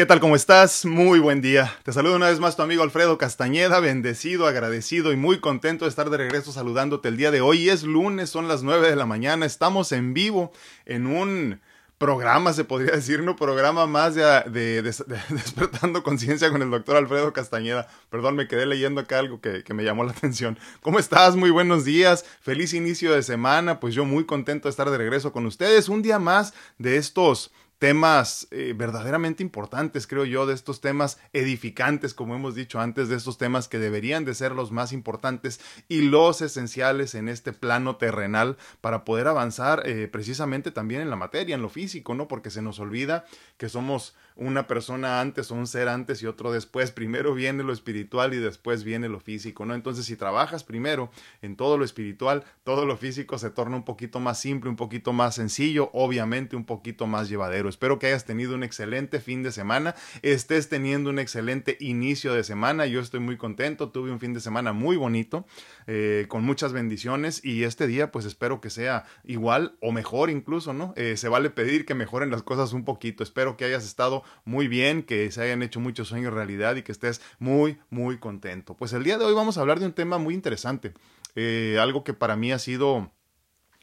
¿Qué tal? ¿Cómo estás? Muy buen día. Te saludo una vez más tu amigo Alfredo Castañeda, bendecido, agradecido y muy contento de estar de regreso saludándote el día de hoy. Es lunes, son las 9 de la mañana, estamos en vivo en un programa, se podría decir, ¿no? Programa más de, Despertando Conciencia con el doctor Alfredo Castañeda. Perdón, me quedé leyendo acá algo que, que me llamó la atención. ¿Cómo estás? Muy buenos días. Feliz inicio de semana. Pues yo muy contento de estar de regreso con ustedes. Un día más de estos temas eh, verdaderamente importantes, creo yo, de estos temas edificantes, como hemos dicho antes, de estos temas que deberían de ser los más importantes y los esenciales en este plano terrenal para poder avanzar eh, precisamente también en la materia, en lo físico, ¿no? Porque se nos olvida que somos una persona antes o un ser antes y otro después. Primero viene lo espiritual y después viene lo físico, ¿no? Entonces, si trabajas primero en todo lo espiritual, todo lo físico se torna un poquito más simple, un poquito más sencillo, obviamente un poquito más llevadero. Espero que hayas tenido un excelente fin de semana, estés teniendo un excelente inicio de semana. Yo estoy muy contento, tuve un fin de semana muy bonito, eh, con muchas bendiciones y este día pues espero que sea igual o mejor incluso, ¿no? Eh, se vale pedir que mejoren las cosas un poquito. Espero que hayas estado muy bien, que se hayan hecho muchos sueños realidad y que estés muy, muy contento. Pues el día de hoy vamos a hablar de un tema muy interesante, eh, algo que para mí ha sido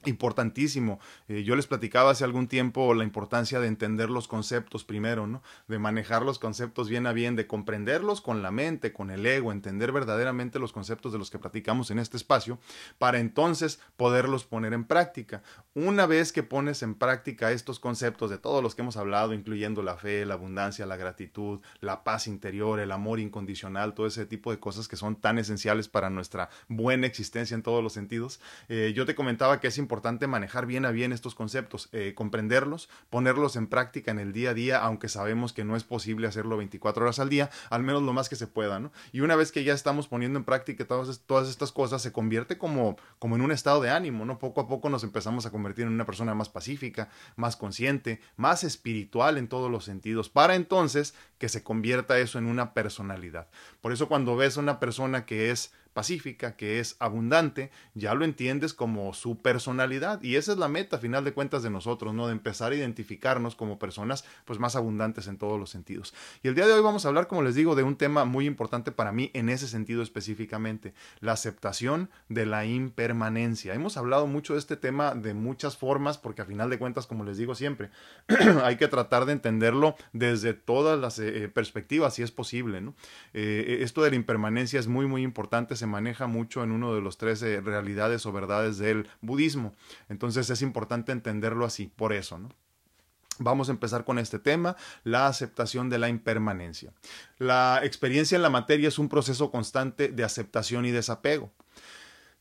importantísimo. Eh, yo les platicaba hace algún tiempo la importancia de entender los conceptos primero, ¿no? De manejar los conceptos bien a bien, de comprenderlos con la mente, con el ego, entender verdaderamente los conceptos de los que platicamos en este espacio, para entonces poderlos poner en práctica. Una vez que pones en práctica estos conceptos de todos los que hemos hablado, incluyendo la fe, la abundancia, la gratitud, la paz interior, el amor incondicional, todo ese tipo de cosas que son tan esenciales para nuestra buena existencia en todos los sentidos, eh, yo te comentaba que es importante importante manejar bien a bien estos conceptos, eh, comprenderlos, ponerlos en práctica en el día a día, aunque sabemos que no es posible hacerlo 24 horas al día, al menos lo más que se pueda, ¿no? Y una vez que ya estamos poniendo en práctica todas, estas cosas, se convierte como, como en un estado de ánimo, ¿no? Poco a poco nos empezamos a convertir en una persona más pacífica, más consciente, más espiritual en todos los sentidos, para entonces que se convierta eso en una personalidad. Por eso cuando ves a una persona que es pacífica, que es abundante, ya lo entiendes como su personalidad y esa es la meta a final de cuentas de nosotros, ¿no? De empezar a identificarnos como personas pues más abundantes en todos los sentidos. Y el día de hoy vamos a hablar, como les digo, de un tema muy importante para mí en ese sentido específicamente, la aceptación de la impermanencia. Hemos hablado mucho de este tema de muchas formas porque a final de cuentas, como les digo siempre, hay que tratar de entenderlo desde todas las eh, perspectivas si es posible. Eh, esto de la impermanencia es muy muy importante, maneja mucho en uno de los tres realidades o verdades del budismo. Entonces es importante entenderlo así, por eso, ¿no? Vamos a empezar con este tema, la aceptación de la impermanencia. La experiencia en la materia es un proceso constante de aceptación y desapego.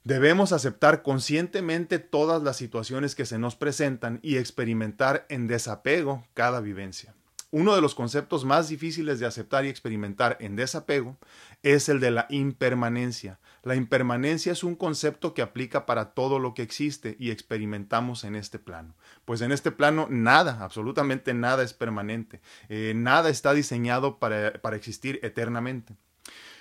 Debemos aceptar conscientemente todas las situaciones que se nos presentan y experimentar en desapego cada vivencia. Uno de los conceptos más difíciles de aceptar y experimentar en desapego es el de la impermanencia. La impermanencia es un concepto que aplica para todo lo que existe y experimentamos en este plano. Pues en este plano nada, absolutamente nada es permanente. Eh, nada está diseñado para, para existir eternamente.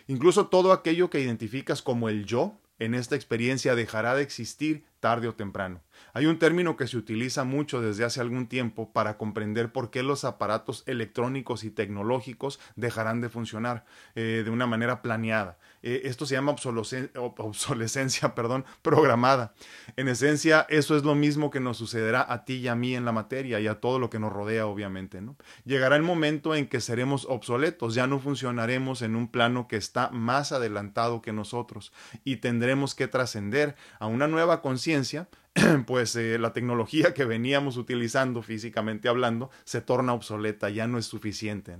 Incluso todo aquello que identificas como el yo en esta experiencia dejará de existir tarde o temprano. Hay un término que se utiliza mucho desde hace algún tiempo para comprender por qué los aparatos electrónicos y tecnológicos dejarán de funcionar eh, de una manera planeada. Eh, esto se llama obsolescencia programada. En esencia, eso es lo mismo que nos sucederá a ti y a mí en la materia y a todo lo que nos rodea, obviamente. Llegará el momento en que seremos obsoletos, ya no funcionaremos en un plano que está más adelantado que nosotros y tendremos que trascender a una nueva conciencia pues eh, la tecnología que veníamos utilizando físicamente hablando se torna obsoleta, ya no es suficiente.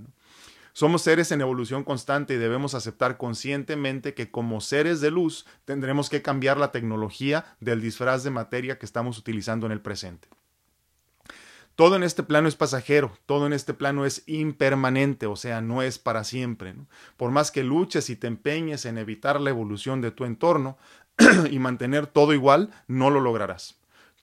Somos seres en evolución constante y debemos aceptar conscientemente que como seres de luz tendremos que cambiar la tecnología del disfraz de materia que estamos utilizando en el presente. Todo en este plano es pasajero, todo en este plano es impermanente, o sea, no es para siempre. Por más que luches y te empeñes en evitar la evolución de tu entorno, y mantener todo igual, no lo lograrás.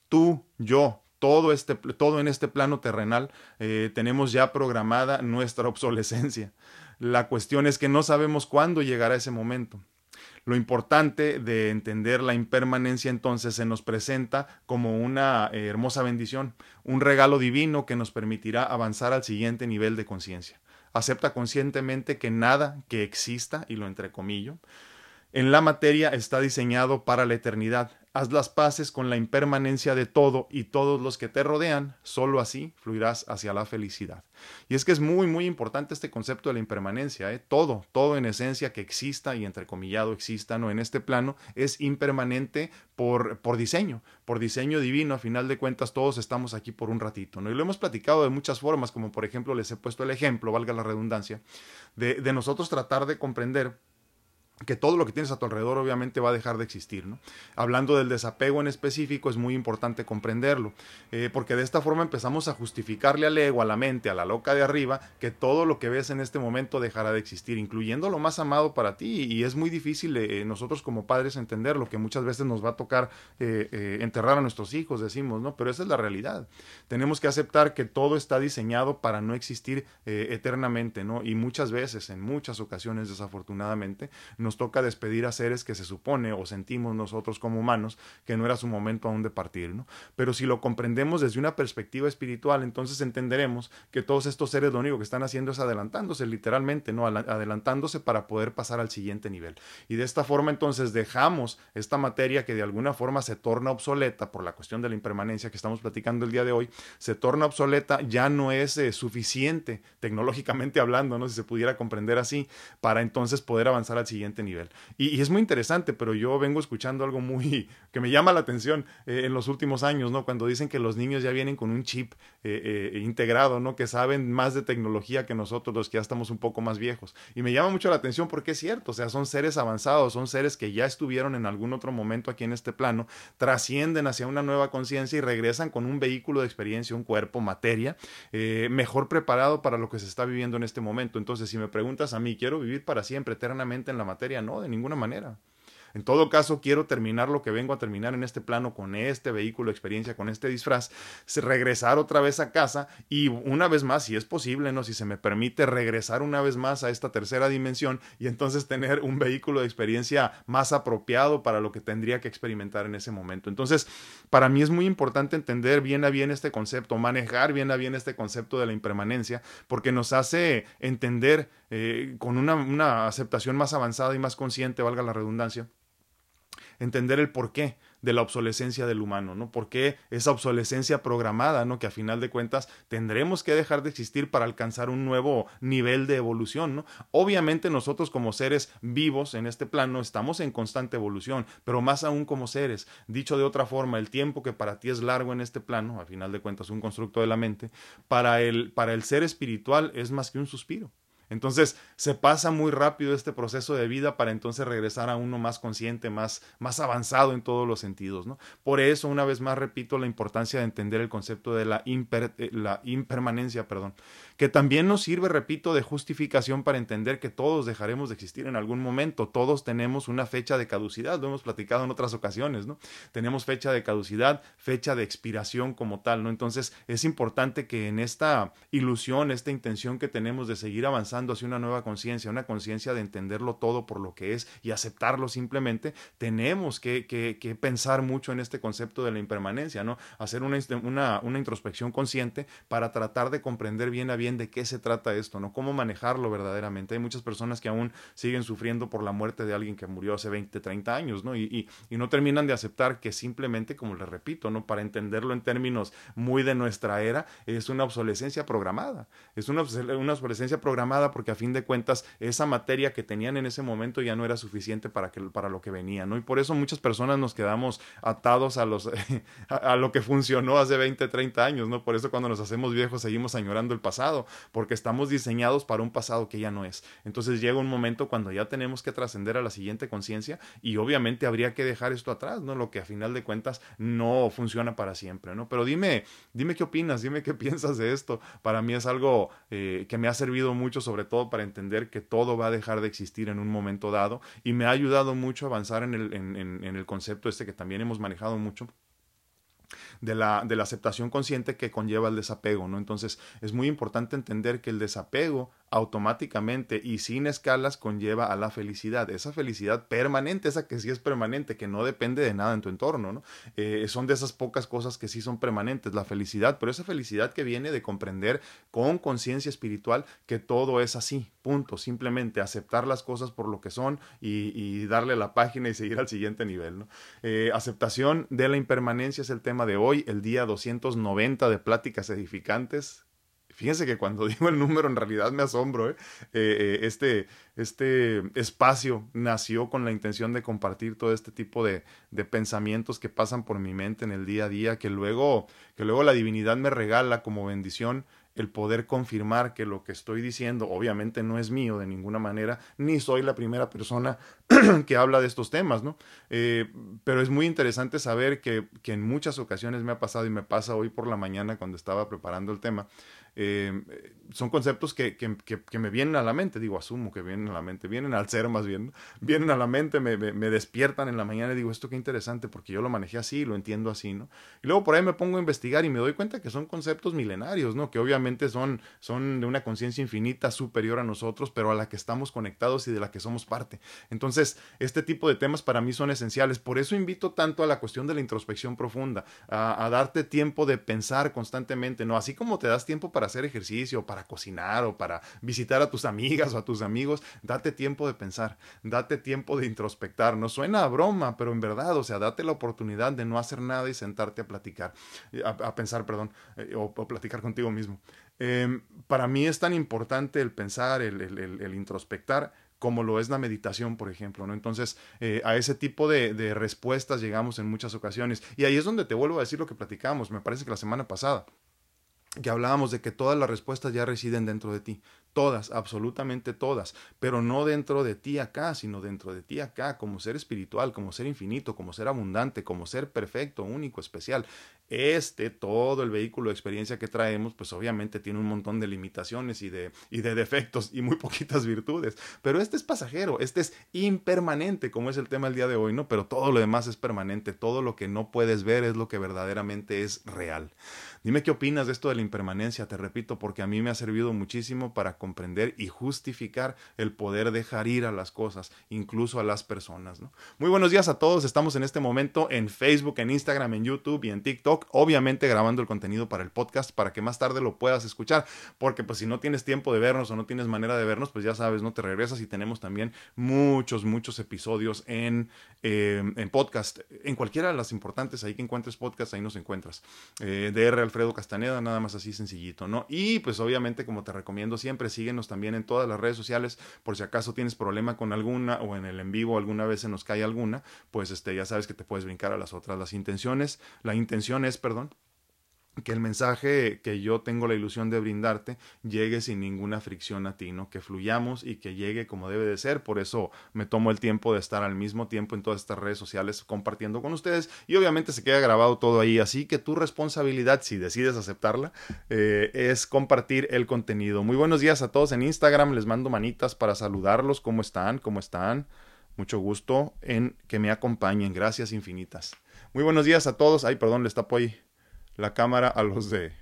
Tú, yo, todo, este, todo en este plano terrenal eh, tenemos ya programada nuestra obsolescencia. La cuestión es que no sabemos cuándo llegará ese momento. Lo importante de entender la impermanencia entonces se nos presenta como una eh, hermosa bendición, un regalo divino que nos permitirá avanzar al siguiente nivel de conciencia acepta conscientemente que nada que exista, y lo entrecomillo, en la materia está diseñado para la eternidad. Haz las paces con la impermanencia de todo y todos los que te rodean, solo así fluirás hacia la felicidad. Y es que es muy, muy importante este concepto de la impermanencia. ¿eh? Todo, todo en esencia que exista y entrecomillado exista ¿no? en este plano es impermanente por, por diseño, por diseño divino. A final de cuentas, todos estamos aquí por un ratito. ¿no? Y lo hemos platicado de muchas formas, como por ejemplo les he puesto el ejemplo, valga la redundancia, de, de nosotros tratar de comprender que todo lo que tienes a tu alrededor obviamente va a dejar de existir. ¿no? Hablando del desapego en específico, es muy importante comprenderlo, eh, porque de esta forma empezamos a justificarle al ego, a la mente, a la loca de arriba, que todo lo que ves en este momento dejará de existir, incluyendo lo más amado para ti. Y es muy difícil eh, nosotros como padres entenderlo, que muchas veces nos va a tocar eh, enterrar a nuestros hijos, decimos, ¿no? Pero esa es la realidad. Tenemos que aceptar que todo está diseñado para no existir eternamente, ¿no? Y muchas veces, en muchas ocasiones, desafortunadamente, nos toca despedir a seres que se supone o sentimos nosotros como humanos que no era su momento aún de partir, ¿no? Pero si lo comprendemos desde una perspectiva espiritual, entonces entenderemos que todos estos seres lo único que están haciendo es adelantándose literalmente, ¿no? Adelantándose para poder pasar al siguiente nivel. Y de esta forma entonces dejamos esta materia que de alguna forma se torna obsoleta por la cuestión de la impermanencia que estamos platicando el día de hoy, se torna obsoleta, ya no es eh, suficiente tecnológicamente hablando, ¿no? Si se pudiera comprender así, para entonces poder avanzar al siguiente nivel. Y, es muy interesante, pero yo vengo escuchando algo muy que me llama la atención eh, en los últimos años, ¿no? Cuando dicen que los niños ya vienen con un chip eh, eh, integrado, ¿no? Que saben más de tecnología que nosotros, los que ya estamos un poco más viejos. Y me llama mucho la atención porque es cierto, o sea, son seres avanzados, son seres que ya estuvieron en algún otro momento aquí en este plano, trascienden hacia una nueva conciencia y regresan con un vehículo de experiencia, un cuerpo, materia, mejor preparado para lo que se está viviendo en este momento. Entonces, si me preguntas a mí, quiero vivir para siempre, eternamente en la materia, no, de ninguna manera. En todo caso, quiero terminar lo que vengo a terminar en este plano con este vehículo, experiencia, con este disfraz, regresar otra vez a casa y una vez más, si es posible, ¿no? Si se me permite regresar una vez más a esta tercera dimensión y entonces tener un vehículo de experiencia más apropiado para lo que tendría que experimentar en ese momento. Entonces, para mí es muy importante entender bien a bien este concepto, manejar bien a bien este concepto de la impermanencia, porque nos hace entender eh, con una, una aceptación más avanzada y más consciente, valga la redundancia, entender el porqué de la obsolescencia del humano, ¿no? ¿Por qué esa obsolescencia programada, ¿no? Que a final de cuentas tendremos que dejar de existir para alcanzar un nuevo nivel de evolución, ¿no? Obviamente nosotros como seres vivos en este plano estamos en constante evolución, pero más aún como seres. Dicho de otra forma, el tiempo que para ti es largo en este plano, a final de cuentas un constructo de la mente, para el, para el ser espiritual es más que un suspiro. Entonces se pasa muy rápido este proceso de vida para entonces regresar a uno más consciente, más, más avanzado en todos los sentidos. ¿no? Por eso, una vez más, repito la importancia de entender el concepto de la, eh, la impermanencia, perdón, que también nos sirve, repito, de justificación para entender que todos dejaremos de existir en algún momento. Todos tenemos una fecha de caducidad, lo hemos platicado en otras ocasiones, ¿no? Tenemos fecha de caducidad, fecha de expiración como tal, ¿no? Entonces es importante que en esta ilusión, esta intención que tenemos de seguir avanzando, hacia una nueva conciencia, una conciencia de entenderlo todo por lo que es y aceptarlo simplemente, tenemos que, pensar mucho en este concepto de la impermanencia, ¿no? Hacer una, introspección consciente para tratar de comprender bien a bien de qué se trata esto, ¿no? Cómo manejarlo verdaderamente. Hay muchas personas que aún siguen sufriendo por la muerte de alguien que murió hace 20, 30 años, ¿no? Y, no terminan de aceptar que simplemente, como les repito, ¿no? Para entenderlo en términos muy de nuestra era, es una obsolescencia programada. Es una obsolescencia programada porque a fin de cuentas esa materia que tenían en ese momento ya no era suficiente para, que, para lo que venía, ¿no? Y por eso muchas personas nos quedamos atados a, los, a, lo que funcionó hace 20, 30 años, ¿no? Por eso cuando nos hacemos viejos seguimos añorando el pasado, porque estamos diseñados para un pasado que ya no es. Entonces llega un momento cuando ya tenemos que trascender a la siguiente conciencia y obviamente habría que dejar esto atrás, ¿no? Lo que a final de cuentas no funciona para siempre, ¿no? Pero dime, dime qué opinas, dime qué piensas de esto. Para mí es algo eh, que me ha servido mucho sobre sobre todo para entender que todo va a dejar de existir en un momento dado y me ha ayudado mucho a avanzar en el, en, el concepto este que también hemos manejado mucho de la, de la, aceptación consciente que conlleva el desapego, ¿no? Entonces, es muy importante entender que el desapego automáticamente y sin escalas conlleva a la felicidad, esa felicidad permanente, esa que sí es permanente, que no depende de nada en tu entorno, ¿no? Eh, son de esas pocas cosas que sí son permanentes, la felicidad, pero esa felicidad que viene de comprender con conciencia espiritual que todo es así, punto, simplemente aceptar las cosas por lo que son y, darle la página y seguir al siguiente nivel, ¿no? Eh, aceptación de la impermanencia es el tema de hoy, el día 290 de Pláticas Edificantes, Fíjense que cuando digo el número en realidad me asombro. ¿eh? Eh, eh, este, este espacio nació con la intención de compartir todo este tipo de, de, pensamientos que pasan por mi mente en el día a día, que luego, que luego la divinidad me regala como bendición el poder confirmar que lo que estoy diciendo obviamente no es mío de ninguna manera, ni soy la primera persona que habla de estos temas, ¿no? pero es muy interesante saber que, que en muchas ocasiones me ha pasado y me pasa hoy por la mañana cuando estaba preparando el tema, eh, son conceptos que, que, que, me vienen a la mente, digo, asumo que vienen a la mente, vienen al ser más bien, vienen a la mente, me, me, despiertan en la mañana y digo, esto qué interesante, porque yo lo manejé así, lo entiendo así, ¿no? Y luego por ahí me pongo a investigar y me doy cuenta que son conceptos milenarios, ¿no? Que obviamente son, son de una conciencia infinita superior a nosotros, pero a la que estamos conectados y de la que somos parte. Entonces, este tipo de temas para mí son esenciales, por eso invito tanto a la cuestión de la introspección profunda, a, a darte tiempo de pensar constantemente, ¿no? Así como te das tiempo para hacer ejercicio, para cocinar o para visitar a tus amigas o a tus amigos, date tiempo de pensar, date tiempo de introspectar. No suena a broma, pero en verdad, o sea, date la oportunidad de no hacer nada y sentarte a platicar, a, pensar, perdón, eh, o, platicar contigo mismo. Em, para mí es tan importante el pensar, el, el, introspectar, como lo es la meditación, por ejemplo, ¿no? Entonces, eh, a ese tipo de, de, respuestas llegamos en muchas ocasiones. Y ahí es donde te vuelvo a decir lo que platicamos, me parece que la semana pasada que hablábamos de que todas las respuestas ya residen dentro de ti, todas, absolutamente todas, pero no dentro de ti acá, sino dentro de ti acá, como ser espiritual, como ser infinito, como ser abundante, como ser perfecto, único, especial. Este, todo el vehículo de experiencia que traemos, pues obviamente tiene un montón de limitaciones y de, y de defectos y muy poquitas virtudes, pero este es pasajero, este es impermanente, como es el tema del día de hoy, ¿no? Pero todo lo demás es permanente, todo lo que no puedes ver es lo que verdaderamente es real. Dime qué opinas de esto de la impermanencia, te repito, porque a mí me ha servido muchísimo para comprender y justificar el poder dejar ir a las cosas, incluso a las personas. Muy buenos días a todos, estamos en este momento en Facebook, en Instagram, en YouTube y en TikTok, obviamente grabando el contenido para el podcast para que más tarde lo puedas escuchar, porque pues si no tienes tiempo de vernos o no tienes manera de vernos, pues ya sabes, no te regresas y tenemos también muchos, muchos episodios en, eh, en podcast, en cualquiera de las importantes, ahí que encuentres podcast, ahí nos encuentras. Eh, DR Alfredo Castaneda, nada más así sencillito, ¿no? Y pues obviamente como te recomiendo siempre, síguenos también en todas las redes sociales, por si acaso tienes problema con alguna o en el en vivo alguna vez se nos cae alguna, pues este ya sabes que te puedes brincar a las otras. Las intenciones, la intención es, perdón, que el mensaje que yo tengo la ilusión de brindarte llegue sin ninguna fricción a ti, ¿no? Que fluyamos y que llegue como debe de ser. Por eso me tomo el tiempo de estar al mismo tiempo en todas estas redes sociales compartiendo con ustedes y obviamente se queda grabado todo ahí. Así que tu responsabilidad, si decides aceptarla, eh, es compartir el contenido. Muy buenos días a todos en Instagram. Les mando manitas para saludarlos. ¿Cómo están? ¿Cómo están? Mucho gusto en que me acompañen. Gracias infinitas. Muy buenos días a todos. Ay, perdón, les tapo ahí la cámara a los de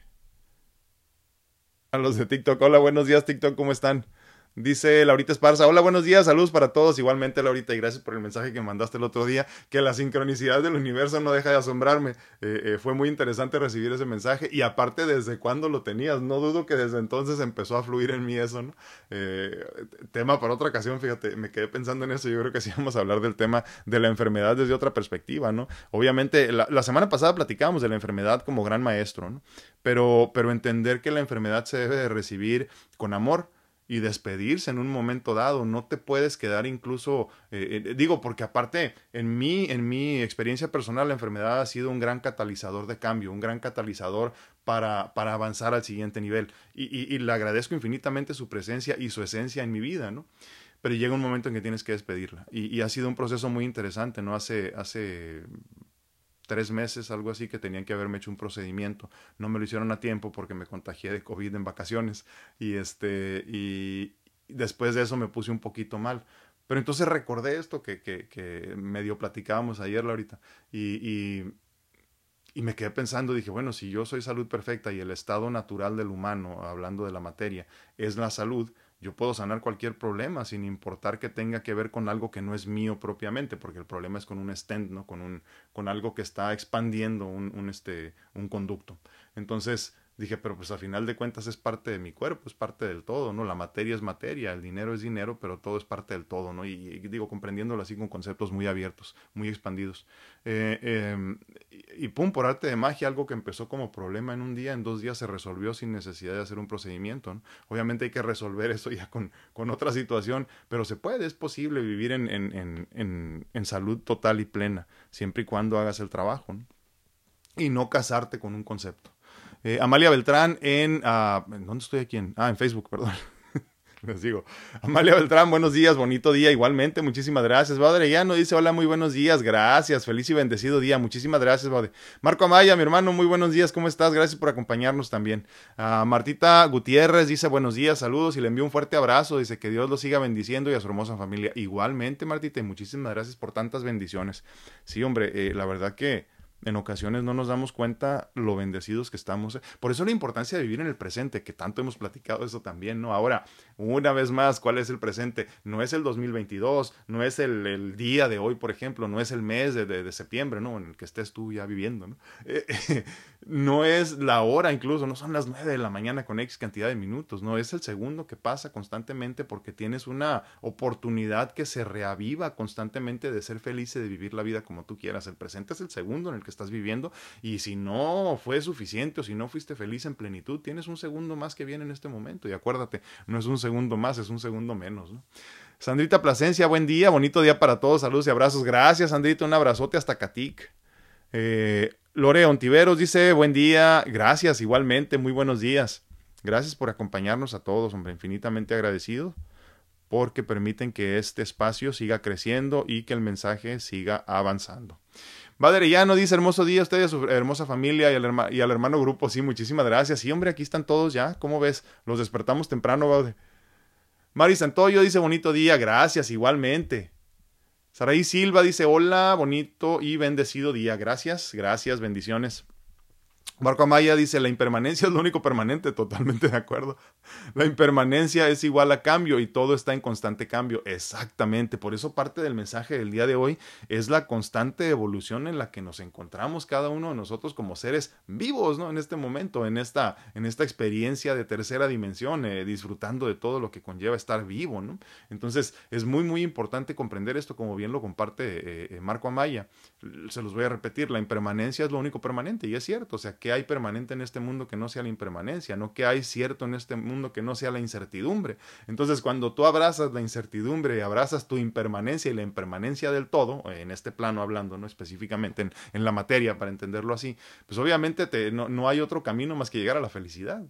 a los de TikTok. Hola, buenos días TikTok, ¿cómo están? Dice Laurita Esparza, hola, buenos días, saludos para todos. Igualmente, Laurita, y gracias por el mensaje que mandaste el otro día, que la sincronicidad del universo no deja de asombrarme. Eh, eh, fue muy interesante recibir ese mensaje y aparte, ¿desde cuándo lo tenías? No dudo que desde entonces empezó a fluir en mí eso, ¿no? Eh, tema para otra ocasión, fíjate, me quedé pensando en eso. Yo creo que sí vamos a hablar del tema de la enfermedad desde otra perspectiva, ¿no? Obviamente, la, semana pasada platicábamos de la enfermedad como gran maestro, ¿no? Pero, pero entender que la enfermedad se debe de recibir con amor y despedirse en un momento dado. No te puedes quedar incluso, eh, eh, digo, porque aparte, en mi, en mi experiencia personal, la enfermedad ha sido un gran catalizador de cambio, un gran catalizador para, para avanzar al siguiente nivel. Y, le agradezco infinitamente su presencia y su esencia en mi vida, ¿no? Pero llega un momento en que tienes que despedirla. Y, y ha sido un proceso muy interesante, ¿no? Hace, hace tres meses, algo así, que tenían que haberme hecho un procedimiento. No me lo hicieron a tiempo porque me contagié de COVID en vacaciones. Y este, y después de eso me puse un poquito mal. Pero entonces recordé esto que, que, que medio platicábamos ayer, Laurita, y, y, y me quedé pensando, dije, bueno, si yo soy salud perfecta y el estado natural del humano, hablando de la materia, es la salud, yo puedo sanar cualquier problema sin importar que tenga que ver con algo que no es mío propiamente, porque el problema es con un stent, ¿no? Con, un, con algo que está expandiendo un, un, este, un conducto. Entonces, dije, pero pues a final de cuentas es parte de mi cuerpo, es parte del todo, ¿no? La materia es materia, el dinero es dinero, pero todo es parte del todo, ¿no? Y, digo, comprendiéndolo así con conceptos muy abiertos, muy expandidos. Eh, em, y, pum, por arte de magia, algo que empezó como problema en un día, en dos días se resolvió sin necesidad de hacer un procedimiento, ¿no? Obviamente hay que resolver eso ya con, con otra situación, pero se puede, es posible vivir en, en, en, en salud total y plena, siempre y cuando hagas el trabajo, ¿no? Y no casarte con un concepto. Eh, Amalia Beltrán en... Uh, ¿Dónde estoy aquí? En, ah, en Facebook, perdón. Les digo. Amalia Beltrán, buenos días, bonito día, igualmente, muchísimas gracias. ya no dice, hola, muy buenos días, gracias, feliz y bendecido día, muchísimas gracias, Bade. Marco Amaya, mi hermano, muy buenos días, ¿cómo estás? Gracias por acompañarnos también. Uh, Martita Gutiérrez dice, buenos días, saludos y le envío un fuerte abrazo, dice que Dios lo siga bendiciendo y a su hermosa familia. Igualmente, Martita, y muchísimas gracias por tantas bendiciones. Sí, hombre, eh, la verdad que en ocasiones no nos damos cuenta lo bendecidos que estamos. Por eso la importancia de vivir en el presente, que tanto hemos platicado eso también, ¿no? Ahora, una vez más, ¿cuál es el presente? No es el 2022, no es el, día de hoy, por ejemplo, no es el mes de, de, septiembre, ¿no? En el que estés tú ya viviendo, ¿no? Eh, no es la hora incluso, no son las nueve de la mañana con X cantidad de minutos, no, es el segundo que pasa constantemente porque tienes una oportunidad que se reaviva constantemente de ser feliz y de vivir la vida como tú quieras. El presente es el segundo en el que estás viviendo y si no fue suficiente o si no fuiste feliz en plenitud, tienes un segundo más que viene en este momento y acuérdate, no es un segundo más, es un segundo menos. ¿no? Sandrita Plasencia, buen día, bonito día para todos, saludos y abrazos. Gracias, Sandrita, un abrazote hasta Catic. Eh, Lore Ontiveros dice, buen día, gracias, igualmente, muy buenos días. Gracias por acompañarnos a todos, hombre, infinitamente agradecido porque permiten que este espacio siga creciendo y que el mensaje siga avanzando. no dice, hermoso día a usted y a su hermosa familia y al, hermano grupo. Sí, muchísimas gracias. Sí, hombre, aquí están todos ya. ¿Cómo ves? Los despertamos temprano, Bade. Mari Santoyo dice, bonito día. Gracias, igualmente. Saraí Silva dice, hola, bonito y bendecido día. Gracias, gracias, bendiciones. Marco Amaya dice, la impermanencia es lo único permanente, totalmente de acuerdo. La impermanencia es igual a cambio y todo está en constante cambio. Exactamente, por eso parte del mensaje del día de hoy es la constante evolución en la que nos encontramos cada uno de nosotros como seres vivos, ¿no? En este momento, en esta, en esta experiencia de tercera dimensión, eh, disfrutando de todo lo que conlleva estar vivo, ¿no? Entonces, es muy, muy importante comprender esto como bien lo comparte eh, eh, Marco Amaya. Se los voy a repetir, la impermanencia es lo único permanente y es cierto, o sea, que hay permanente en este mundo que no sea la impermanencia, no que hay cierto en este mundo que no sea la incertidumbre. Entonces, cuando tú abrazas la incertidumbre y abrazas tu impermanencia y la impermanencia del todo, en este plano hablando, no específicamente en, la materia, para entenderlo así, pues obviamente te, no, no hay otro camino más que llegar a la felicidad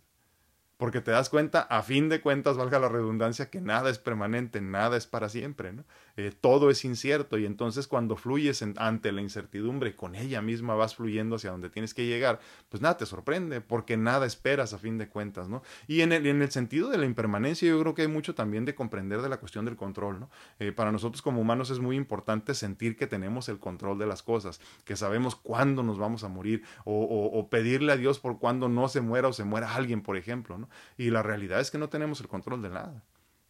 porque te das cuenta, a fin de cuentas, valga la redundancia, que nada es permanente, nada es para siempre, ¿no? Eh, todo es incierto y entonces cuando fluyes ante la incertidumbre, con ella misma vas fluyendo hacia donde tienes que llegar, pues nada te sorprende, porque nada esperas a fin de cuentas, ¿no? Y en el, en el sentido de la impermanencia, yo creo que hay mucho también de comprender de la cuestión del control, ¿no? Eh, para nosotros como humanos es muy importante sentir que tenemos el control de las cosas, que sabemos cuándo nos vamos a morir, o, o pedirle a Dios por cuándo no se muera o se muera alguien, por ejemplo, ¿no? Y la realidad es que no tenemos el control de nada.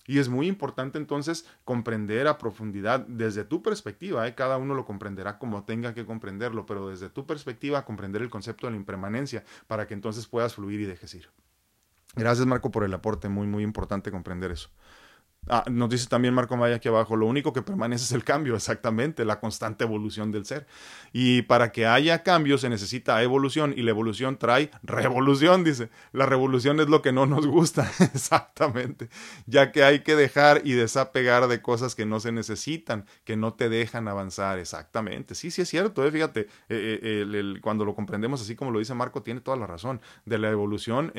Y es muy importante entonces comprender a profundidad desde tu perspectiva, ¿eh? cada uno lo comprenderá como tenga que comprenderlo, pero desde tu perspectiva comprender el concepto de la impermanencia para que entonces puedas fluir y dejes ir. Gracias Marco por el aporte, muy muy importante comprender eso. Ah, nos dice también Marco Maya aquí abajo, lo único que permanece es el cambio, exactamente, la constante evolución del ser. Y para que haya cambio se necesita evolución y la evolución trae revolución, dice. La revolución es lo que no nos gusta, exactamente, ya que hay que dejar y desapegar de cosas que no se necesitan, que no te dejan avanzar, exactamente. Sí, sí es cierto, ¿eh? fíjate, eh, eh, cuando lo comprendemos así como lo dice Marco, tiene toda la razón. De la evolución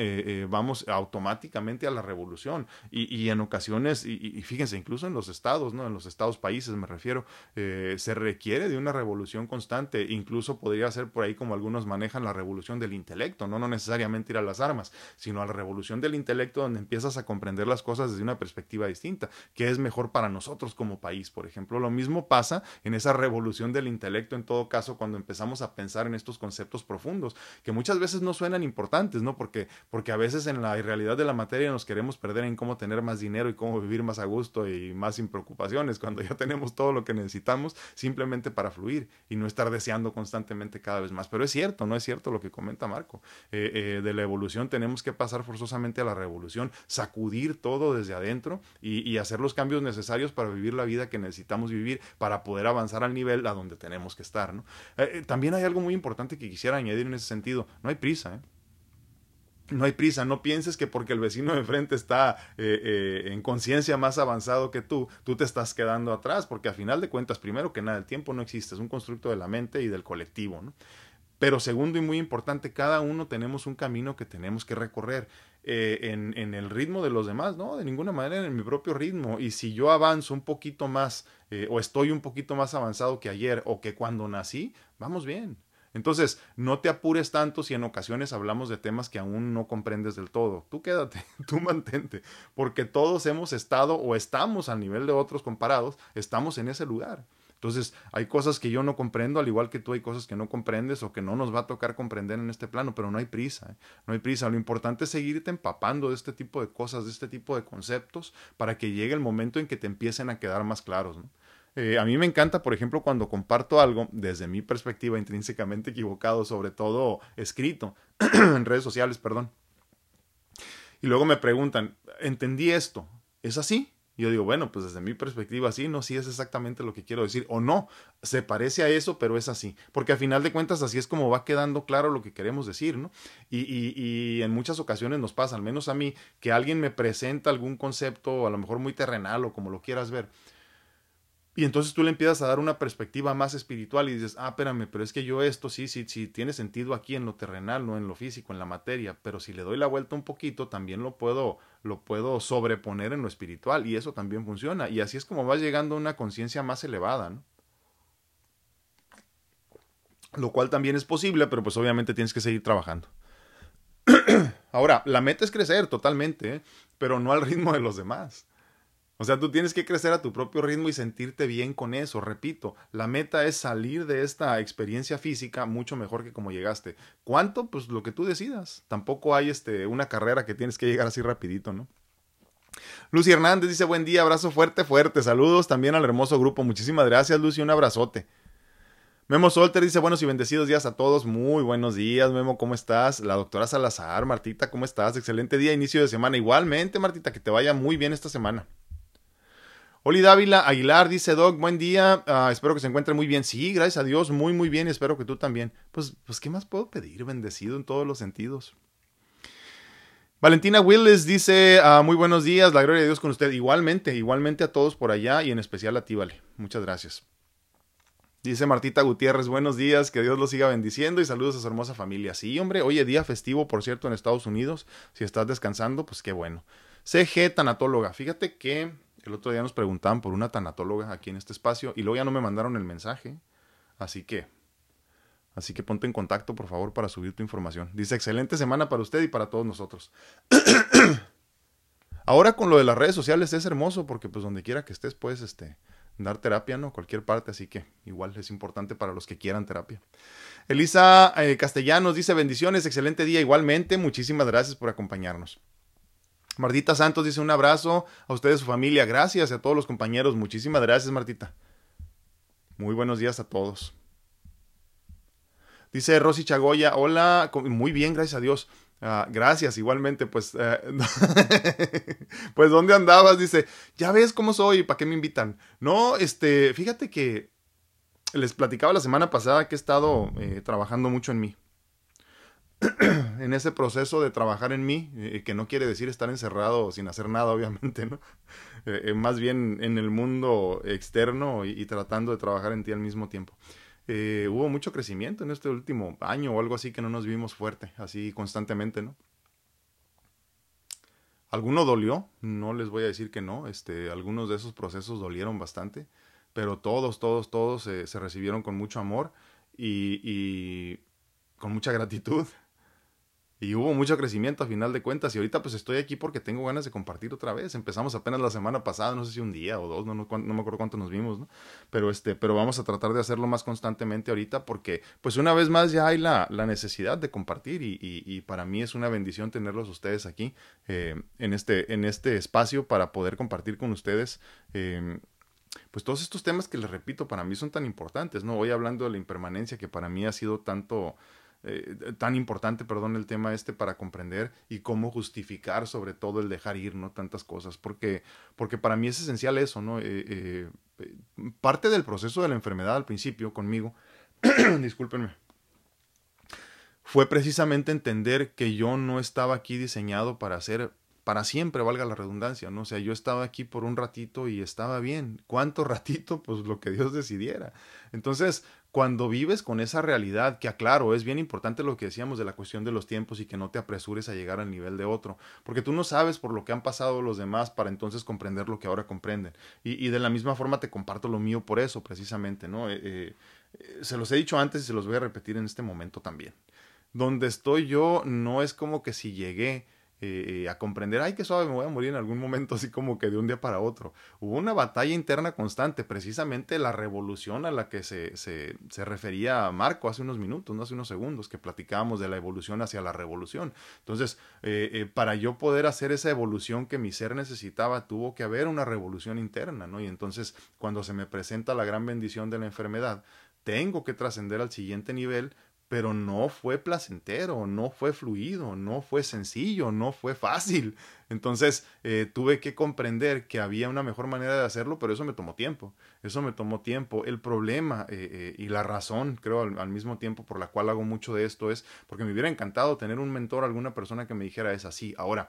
vamos automáticamente a la revolución y en ocasiones y, fíjense, incluso en los estados, ¿no? En los estados países me refiero, eh, se requiere de una revolución constante, incluso podría ser por ahí como algunos manejan la revolución del intelecto, ¿no? No necesariamente ir a las armas, sino a la revolución del intelecto donde empiezas a comprender las cosas desde una perspectiva distinta, que es mejor para nosotros como país, por ejemplo. Lo mismo pasa en esa revolución del intelecto, en todo caso, cuando empezamos a pensar en estos conceptos profundos, que muchas veces no suenan importantes, ¿no? Porque, porque a veces en la realidad de la materia nos queremos perder en cómo tener más dinero y cómo vivir más a gusto y más sin preocupaciones, cuando ya tenemos todo lo que necesitamos simplemente para fluir y no estar deseando constantemente cada vez más. Pero es cierto, no es cierto lo que comenta Marco. Eh, eh, de la evolución tenemos que pasar forzosamente a la revolución, sacudir todo desde adentro y, hacer los cambios necesarios para vivir la vida que necesitamos vivir para poder avanzar al nivel a donde tenemos que estar. ¿no? Eh, también hay algo muy importante que quisiera añadir en ese sentido. No hay prisa. ¿eh? No hay prisa, no pienses que porque el vecino de frente está eh, eh, en conciencia más avanzado que tú, tú te estás quedando atrás, porque a final de cuentas, primero que nada, el tiempo no existe, es un constructo de la mente y del colectivo. ¿no? Pero segundo y muy importante, cada uno tenemos un camino que tenemos que recorrer eh, en, el ritmo de los demás, no, de ninguna manera en mi propio ritmo. Y si yo avanzo un poquito más o estoy un poquito más avanzado que ayer o que cuando nací, vamos bien. Entonces, no te apures tanto si en ocasiones hablamos de temas que aún no comprendes del todo. Tú quédate, tú mantente, porque todos hemos estado o estamos al nivel de otros comparados, estamos en ese lugar. Entonces, hay cosas que yo no comprendo, al igual que tú hay cosas que no comprendes o que no nos va a tocar comprender en este plano, pero no hay prisa, ¿eh? no hay prisa. Lo importante es seguirte empapando de este tipo de cosas, de este tipo de conceptos, para que llegue el momento en que te empiecen a quedar más claros. Eh, a mí me encanta, por ejemplo, cuando comparto algo desde mi perspectiva intrínsecamente equivocado, sobre todo escrito en redes sociales, perdón. Y luego me preguntan, ¿entendí esto? ¿Es así? Y yo digo, bueno, pues desde mi perspectiva sí, no, sí es exactamente lo que quiero decir, o no, se parece a eso, pero es así, porque a final de cuentas así es como va quedando claro lo que queremos decir, ¿no? Y, y, y en muchas ocasiones nos pasa, al menos a mí, que alguien me presenta algún concepto, a lo mejor muy terrenal o como lo quieras ver, y entonces tú le empiezas a dar una perspectiva más espiritual y dices, ah, espérame, pero es que yo esto sí, sí, sí, tiene sentido aquí en lo terrenal, no en lo físico, en la materia, pero si le doy la vuelta un poquito, también lo puedo, lo puedo sobreponer en lo espiritual y eso también funciona. Y así es como vas llegando a una conciencia más elevada, ¿no? Lo cual también es posible, pero pues obviamente tienes que seguir trabajando. Ahora, la meta es crecer totalmente, ¿eh? pero no al ritmo de los demás. O sea, tú tienes que crecer a tu propio ritmo y sentirte bien con eso. Repito, la meta es salir de esta experiencia física mucho mejor que como llegaste. ¿Cuánto? Pues lo que tú decidas. Tampoco hay este, una carrera que tienes que llegar así rapidito, ¿no? Lucy Hernández dice buen día, abrazo fuerte, fuerte. Saludos también al hermoso grupo. Muchísimas gracias, Lucy. Un abrazote. Memo Solter dice buenos y bendecidos días a todos. Muy buenos días, Memo, ¿cómo estás? La doctora Salazar, Martita, ¿cómo estás? Excelente día, inicio de semana. Igualmente, Martita, que te vaya muy bien esta semana. Oli Dávila Aguilar dice, Doc, buen día, ah, espero que se encuentre muy bien. Sí, gracias a Dios, muy, muy bien, espero que tú también. Pues, pues, ¿qué más puedo pedir? Bendecido en todos los sentidos. Valentina Willis dice, ah, muy buenos días, la gloria de Dios con usted. Igualmente, igualmente a todos por allá y en especial a ti, Vale. Muchas gracias. Dice Martita Gutiérrez, buenos días, que Dios los siga bendiciendo y saludos a su hermosa familia. Sí, hombre, oye, día festivo, por cierto, en Estados Unidos. Si estás descansando, pues qué bueno. CG Tanatóloga, fíjate que el otro día nos preguntaban por una tanatóloga aquí en este espacio y luego ya no me mandaron el mensaje. Así que, así que ponte en contacto, por favor, para subir tu información. Dice, excelente semana para usted y para todos nosotros. Ahora con lo de las redes sociales es hermoso porque pues donde quiera que estés puedes este, dar terapia, ¿no? Cualquier parte, así que igual es importante para los que quieran terapia. Elisa eh, Castellanos dice bendiciones, excelente día igualmente, muchísimas gracias por acompañarnos. Martita Santos dice un abrazo a ustedes, su familia. Gracias a todos los compañeros. Muchísimas gracias, Martita. Muy buenos días a todos. Dice Rosy Chagoya, hola, muy bien, gracias a Dios. Ah, gracias, igualmente, pues, eh, pues, ¿dónde andabas? Dice, ya ves cómo soy, ¿para qué me invitan? No, este, fíjate que les platicaba la semana pasada que he estado eh, trabajando mucho en mí. en ese proceso de trabajar en mí, eh, que no quiere decir estar encerrado sin hacer nada, obviamente, ¿no? Eh, eh, más bien en el mundo externo y, tratando de trabajar en ti al mismo tiempo. hubo mucho crecimiento en este último año o algo así que no nos vimos fuerte, así constantemente, ¿no? Alguno dolió, no les voy a decir que no, este, algunos de esos procesos dolieron bastante, pero todos, todos, todos se recibieron con mucho amor y, y con mucha gratitud y hubo mucho crecimiento a final de cuentas y ahorita pues estoy aquí porque tengo ganas de compartir otra vez. Empezamos apenas la semana pasada, no sé si un día o dos, no, no, me acuerdo cuánto nos vimos, ¿no? Pero, este, pero vamos a tratar de hacerlo más constantemente ahorita porque pues una vez más ya hay la, la necesidad de compartir y, y, para mí es una bendición tenerlos ustedes aquí eh, en, este, en este espacio para poder compartir con ustedes. Eh, pues todos estos temas que les repito para mí son tan importantes, ¿no? Hoy hablando de la impermanencia que para mí ha sido tanto, eh, tan importante, perdón, el tema este para comprender y cómo justificar sobre todo el dejar ir, ¿no? Tantas cosas, porque, porque para mí es esencial eso, ¿no? Eh, eh, parte del proceso de la enfermedad al principio conmigo, discúlpenme, fue precisamente entender que yo no estaba aquí diseñado para hacer para siempre, valga la redundancia, ¿no? O sea, yo estaba aquí por un ratito y estaba bien. ¿Cuánto ratito? Pues lo que Dios decidiera. Entonces, cuando vives con esa realidad, que aclaro, es bien importante lo que decíamos de la cuestión de los tiempos y que no te apresures a llegar al nivel de otro, porque tú no sabes por lo que han pasado los demás para entonces comprender lo que ahora comprenden. Y, de la misma forma te comparto lo mío por eso, precisamente, ¿no? Eh, eh, se los he dicho antes y se los voy a repetir en este momento también. Donde estoy yo no es como que si llegué eh, a comprender, ay, que suave, me voy a morir en algún momento, así como que de un día para otro. Hubo una batalla interna constante, precisamente la revolución a la que se, se, se refería Marco hace unos minutos, no hace unos segundos, que platicábamos de la evolución hacia la revolución. Entonces, eh, eh, para yo poder hacer esa evolución que mi ser necesitaba, tuvo que haber una revolución interna, ¿no? Y entonces, cuando se me presenta la gran bendición de la enfermedad, tengo que trascender al siguiente nivel pero no fue placentero, no fue fluido, no fue sencillo, no fue fácil. Entonces eh, tuve que comprender que había una mejor manera de hacerlo, pero eso me tomó tiempo, eso me tomó tiempo. El problema eh, eh, y la razón, creo, al, mismo tiempo por la cual hago mucho de esto es porque me hubiera encantado tener un mentor, alguna persona que me dijera es así. Ahora,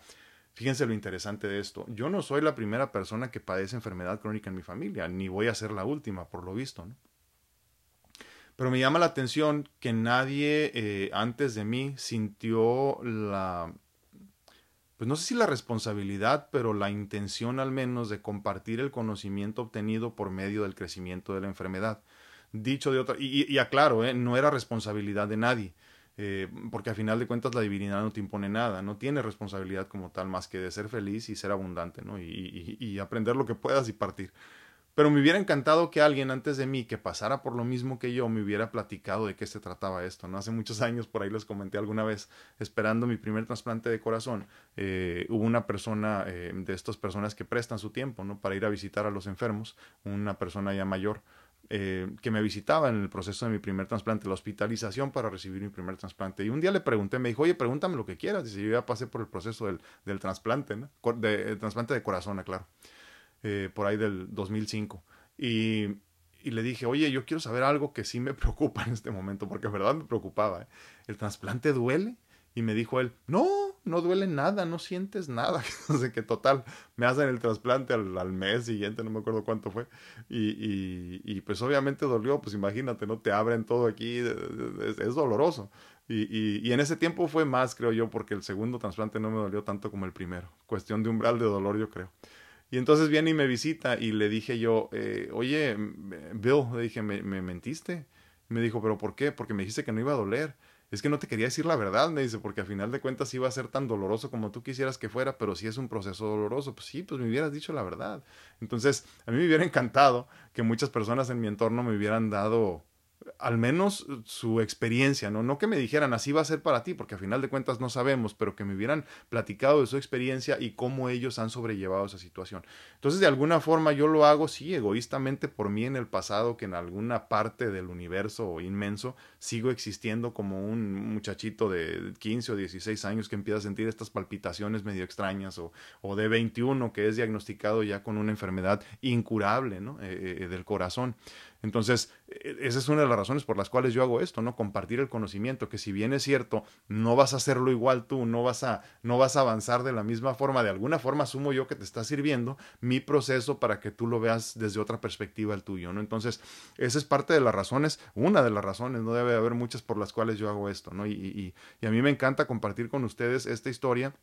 Fíjense lo interesante de esto. Yo no soy la primera persona que padece enfermedad crónica en mi familia, ni voy a ser la última, por lo visto. ¿no? Pero me llama la atención que nadie eh, antes de mí sintió la, pues no sé si la responsabilidad, pero la intención al menos de compartir el conocimiento obtenido por medio del crecimiento de la enfermedad. Dicho de otra, y, y aclaro, eh, no era responsabilidad de nadie, eh, porque a final de cuentas la divinidad no te impone nada, no tiene responsabilidad como tal más que de ser feliz y ser abundante, ¿no? y, y aprender lo que puedas y partir. Pero me hubiera encantado que alguien antes de mí que pasara por lo mismo que yo me hubiera platicado de qué se trataba esto. ¿no? Hace muchos años, por ahí les comenté alguna vez, esperando mi primer trasplante de corazón, eh, hubo una persona eh, de estas personas que prestan su tiempo ¿no? para ir a visitar a los enfermos, una persona ya mayor. Eh, que me visitaba en el proceso de mi primer trasplante, la hospitalización para recibir mi primer trasplante. Y un día le pregunté, me dijo, oye, pregúntame lo que quieras. Dice, yo ya pasé por el proceso del, del trasplante, ¿no? de, trasplante de corazón, claro. Eh, por ahí del 2005. Y, y, le dije, oye, yo quiero saber algo que sí me preocupa en este momento, porque en verdad me preocupaba. ¿eh? ¿El trasplante duele? Y me dijo él, no, no duele nada, no sientes nada. sé qué total, me hacen el trasplante al, al, mes siguiente, no me acuerdo cuánto fue. Y, y, y, pues obviamente dolió, pues imagínate, ¿no? Te abren todo aquí, es, es doloroso. Y, y, en ese tiempo fue más, creo yo, porque el segundo trasplante no me dolió tanto como el primero. Cuestión de umbral de dolor, yo creo. Y entonces viene y me visita y le dije yo, eh, oye, Bill, le dije, ¿me, me mentiste? me dijo, ¿pero por qué? Porque me dijiste que no iba a doler. Es que no te quería decir la verdad, me dice, porque a final de cuentas iba a ser tan doloroso como tú quisieras que fuera, pero si es un proceso doloroso, pues sí, pues me hubieras dicho la verdad. Entonces, a mí me hubiera encantado que muchas personas en mi entorno me hubieran dado al menos su experiencia, ¿no? No que me dijeran así va a ser para ti, porque a final de cuentas no sabemos, pero que me hubieran platicado de su experiencia y cómo ellos han sobrellevado esa situación. Entonces, de alguna forma yo lo hago, sí, egoístamente por mí en el pasado, que en alguna parte del universo inmenso sigo existiendo como un muchachito de 15 o 16 años que empieza a sentir estas palpitaciones medio extrañas, o, o de 21 que es diagnosticado ya con una enfermedad incurable, ¿no? Eh, eh, del corazón. Entonces, e, esa es una de las razones por las cuales yo hago esto, ¿no? Compartir el conocimiento, que si bien es cierto, no vas a hacerlo igual tú, no vas a, no vas a avanzar de la misma forma, de alguna forma asumo yo que te está sirviendo mi proceso para que tú lo veas desde otra perspectiva el tuyo, ¿no? Entonces, esa es parte de las razones, una de las razones, no debe haber muchas por las cuales yo hago esto, ¿no? Y, y, y a mí me encanta compartir con ustedes esta historia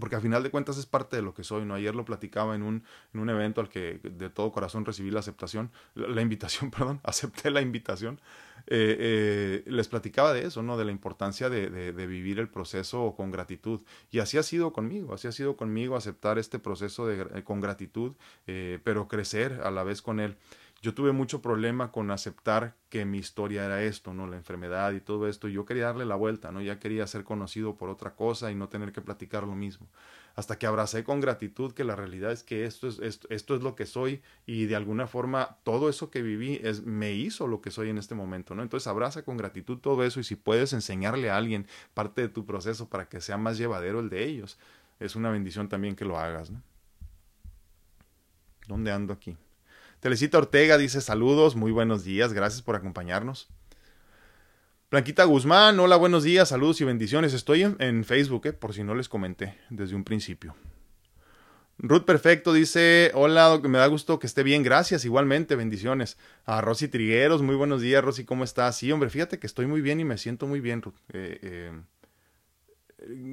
porque al final de cuentas es parte de lo que soy, ¿no? Ayer lo platicaba en un, en un evento al que de todo corazón recibí la aceptación, la, invitación, perdón, acepté la invitación. Eh, eh, les platicaba de eso, ¿no? De la importancia de, de, vivir el proceso con gratitud. Y así ha sido conmigo, así ha sido conmigo aceptar este proceso de, con gratitud, eh, pero crecer a la vez con él yo tuve mucho problema con aceptar que mi historia era esto, ¿no? La enfermedad y todo esto. Y yo quería darle la vuelta, ¿no? Ya quería ser conocido por otra cosa y no tener que platicar lo mismo. Hasta que abracé con gratitud que la realidad es que esto es, esto, esto es lo que soy y de alguna forma todo eso que viví es, me hizo lo que soy en este momento, ¿no? Entonces abraza con gratitud todo eso y si puedes enseñarle a alguien parte de tu proceso para que sea más llevadero el de ellos, es una bendición también que lo hagas. ¿Dónde ando aquí? Telecita Ortega dice saludos, muy buenos días, gracias por acompañarnos. Blanquita Guzmán, hola, buenos días, saludos y bendiciones. Estoy en, Facebook, eh, por si no les comenté desde un principio. Ruth Perfecto dice, hola, me da gusto que esté bien, gracias, igualmente, bendiciones. A Rosy Trigueros, muy buenos días, Rosy, ¿cómo estás? Sí, hombre, fíjate que estoy muy bien y me siento muy bien, Ruth. Eh, eh,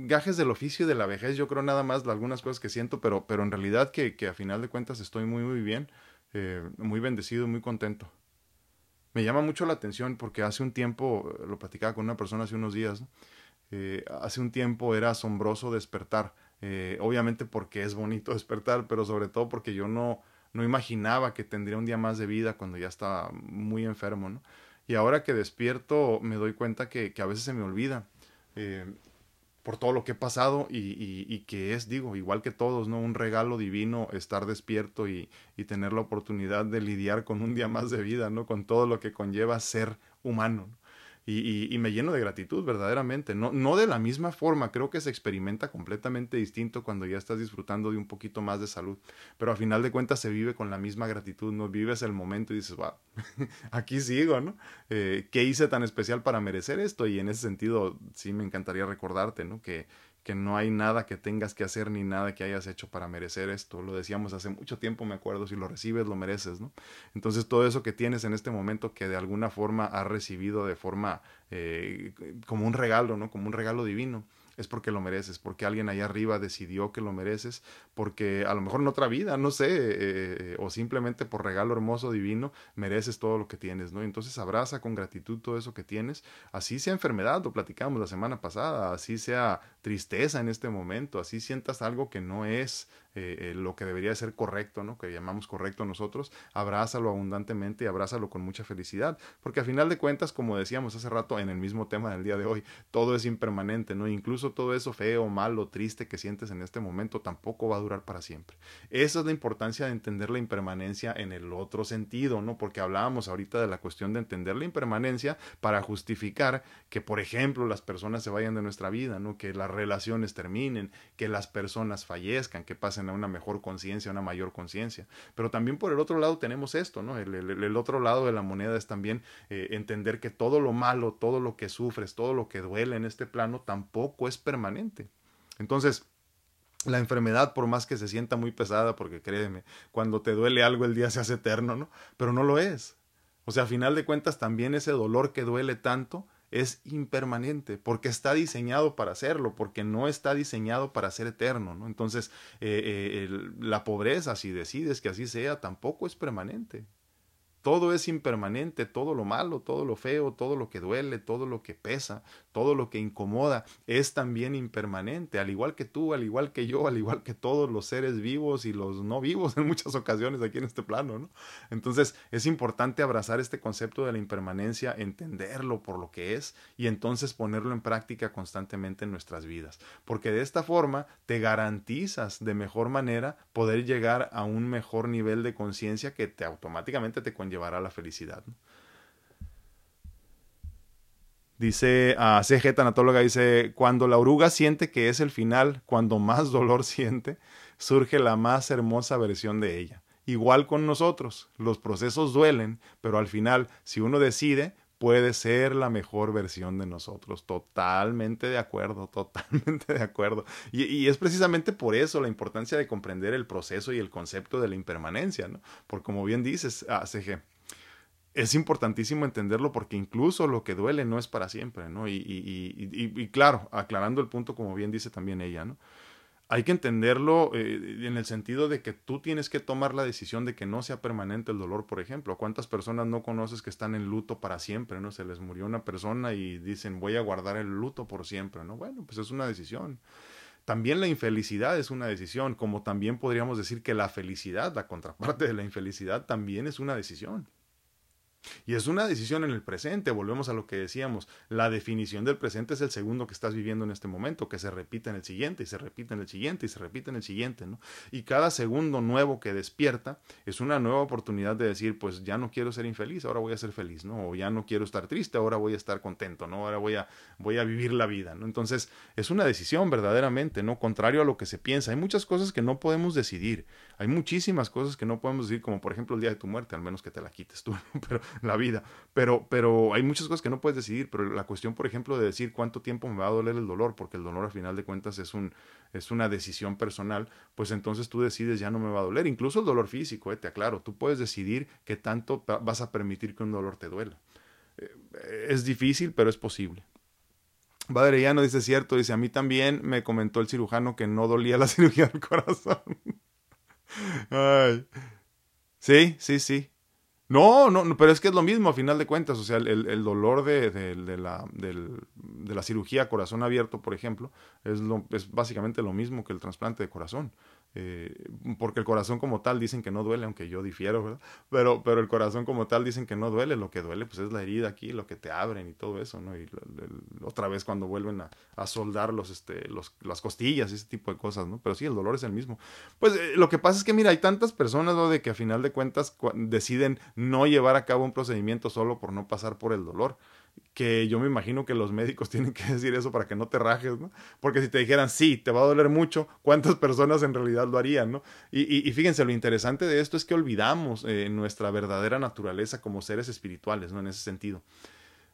gajes del oficio y de la vejez, yo creo nada más algunas cosas que siento, pero, pero en realidad que, que a final de cuentas estoy muy, muy bien. Eh, muy bendecido, muy contento. Me llama mucho la atención porque hace un tiempo, lo platicaba con una persona hace unos días, eh, hace un tiempo era asombroso despertar, eh, obviamente porque es bonito despertar, pero sobre todo porque yo no, no imaginaba que tendría un día más de vida cuando ya estaba muy enfermo. Y ahora que despierto me doy cuenta que a veces se me olvida por todo lo que he pasado y, y, que es, digo, igual que todos, ¿no? Un regalo divino estar despierto y, y, tener la oportunidad de lidiar con un día más de vida, ¿no? Con todo lo que conlleva ser humano. Y, y, me lleno de gratitud verdaderamente. No, no de la misma forma, creo que se experimenta completamente distinto cuando ya estás disfrutando de un poquito más de salud, pero a final de cuentas se vive con la misma gratitud, no vives el momento y dices, wow, aquí sigo, ¿no? Eh, ¿Qué hice tan especial para merecer esto? Y en ese sentido sí me encantaría recordarte, ¿no? Que que no hay nada que tengas que hacer ni nada que hayas hecho para merecer esto. Lo decíamos hace mucho tiempo, me acuerdo, si lo recibes, lo mereces, ¿no? Entonces todo eso que tienes en este momento que de alguna forma has recibido de forma eh, como un regalo, ¿no? Como un regalo divino es porque lo mereces, porque alguien allá arriba decidió que lo mereces, porque a lo mejor en otra vida, no sé, eh, o simplemente por regalo hermoso divino, mereces todo lo que tienes, ¿no? Entonces abraza con gratitud todo eso que tienes, así sea enfermedad, lo platicamos la semana pasada, así sea tristeza en este momento, así sientas algo que no es eh, eh, lo que debería ser correcto, ¿no? que llamamos correcto nosotros, abrázalo abundantemente y abrázalo con mucha felicidad, porque a final de cuentas, como decíamos hace rato en el mismo tema del día de hoy, todo es impermanente, ¿no? Incluso todo eso feo, malo, triste que sientes en este momento tampoco va a durar para siempre. Esa es la importancia de entender la impermanencia en el otro sentido, ¿no? Porque hablábamos ahorita de la cuestión de entender la impermanencia para justificar que, por ejemplo, las personas se vayan de nuestra vida, ¿no? Que las relaciones terminen, que las personas fallezcan, que pasen una mejor conciencia, una mayor conciencia. Pero también por el otro lado tenemos esto, ¿no? El, otro lado de la moneda es también eh, entender que todo lo malo, todo lo que sufres, todo lo que duele en este plano tampoco es permanente. Entonces, la enfermedad, por más que se sienta muy pesada, porque créeme, cuando te duele algo el día se hace eterno, ¿no? Pero no lo es. O sea, a final de cuentas, también ese dolor que duele tanto es impermanente, porque está diseñado para hacerlo, porque no está diseñado para ser eterno, ¿no? Entonces, eh, eh, la pobreza, si decides que así sea, tampoco es permanente. Todo es impermanente, todo lo malo, todo lo feo, todo lo que duele, todo lo que pesa, todo lo que incomoda es también impermanente, al igual que tú, al igual que yo, al igual que todos los seres vivos y los no vivos en muchas ocasiones aquí en este plano, ¿no? Entonces es importante abrazar este concepto de la impermanencia, entenderlo por lo que es y entonces ponerlo en práctica constantemente en nuestras vidas, porque de esta forma te garantizas de mejor manera poder llegar a un mejor nivel de conciencia que te automáticamente te llevará a la felicidad. Dice a ah, CG Tanatóloga, dice, cuando la oruga siente que es el final, cuando más dolor siente, surge la más hermosa versión de ella. Igual con nosotros, los procesos duelen, pero al final, si uno decide, puede ser la mejor versión de nosotros. Totalmente de acuerdo, totalmente de acuerdo. Y, es precisamente por eso la importancia de comprender el proceso y el concepto de la impermanencia, ¿no? Porque como bien dices, ACG, es importantísimo entenderlo porque incluso lo que duele no es para siempre, ¿no? Y, y, claro, aclarando el punto, como bien dice también ella, ¿no? Hay que entenderlo eh, en el sentido de que tú tienes que tomar la decisión de que no sea permanente el dolor, por ejemplo. ¿Cuántas personas no conoces que están en luto para siempre, no? Se les murió una persona y dicen, voy a guardar el luto por siempre, ¿no? Bueno, pues es una decisión. También la infelicidad es una decisión, como también podríamos decir que la felicidad, la contraparte de la infelicidad, también es una decisión. Y es una decisión en el presente, volvemos a lo que decíamos, la definición del presente es el segundo que estás viviendo en este momento, que se repite en el siguiente y se repite en el siguiente y se repite en el siguiente, ¿no? Y cada segundo nuevo que despierta es una nueva oportunidad de decir, pues ya no quiero ser infeliz, ahora voy a ser feliz, ¿no? O ya no quiero estar triste, ahora voy a estar contento, ¿no? Ahora voy a, voy a vivir la vida, ¿no? Entonces, es una decisión verdaderamente, ¿no? Contrario a lo que se piensa. Hay muchas cosas que no podemos decidir, hay muchísimas cosas que no podemos decidir, como por ejemplo el día de tu muerte, al menos que te la quites tú, pero la vida. Pero, pero hay muchas cosas que no puedes decidir, pero la cuestión, por ejemplo, de decir cuánto tiempo me va a doler el dolor, porque el dolor al final de cuentas es, un, es una decisión personal, pues entonces tú decides ya no me va a doler. Incluso el dolor físico, eh, te aclaro, tú puedes decidir qué tanto vas a permitir que un dolor te duela. Eh, es difícil, pero es posible. no dice cierto, dice, a mí también me comentó el cirujano que no dolía la cirugía del corazón. Ay. Sí, sí, sí. No, no, pero es que es lo mismo a final de cuentas, o sea, el, el dolor de, de, la, de la cirugía corazón abierto, por ejemplo, es, lo, es básicamente lo mismo que el trasplante de corazón. Eh, porque el corazón como tal dicen que no duele, aunque yo difiero. Pero, pero el corazón como tal dicen que no duele, lo que duele pues es la herida aquí, lo que te abren y todo eso, ¿no? Y otra vez cuando vuelven a, a soldar los, este, los, las costillas y ese tipo de cosas, ¿no? Pero sí, el dolor es el mismo. Pues eh, lo que pasa es que, mira, hay tantas personas, ¿no? De que a final de cuentas deciden no llevar a cabo un procedimiento solo por no pasar por el dolor que yo me imagino que los médicos tienen que decir eso para que no te rajes, ¿no? Porque si te dijeran, sí, te va a doler mucho, ¿cuántas personas en realidad lo harían, ¿no? Y, y, fíjense, lo interesante de esto es que olvidamos eh, nuestra verdadera naturaleza como seres espirituales, ¿no? En ese sentido.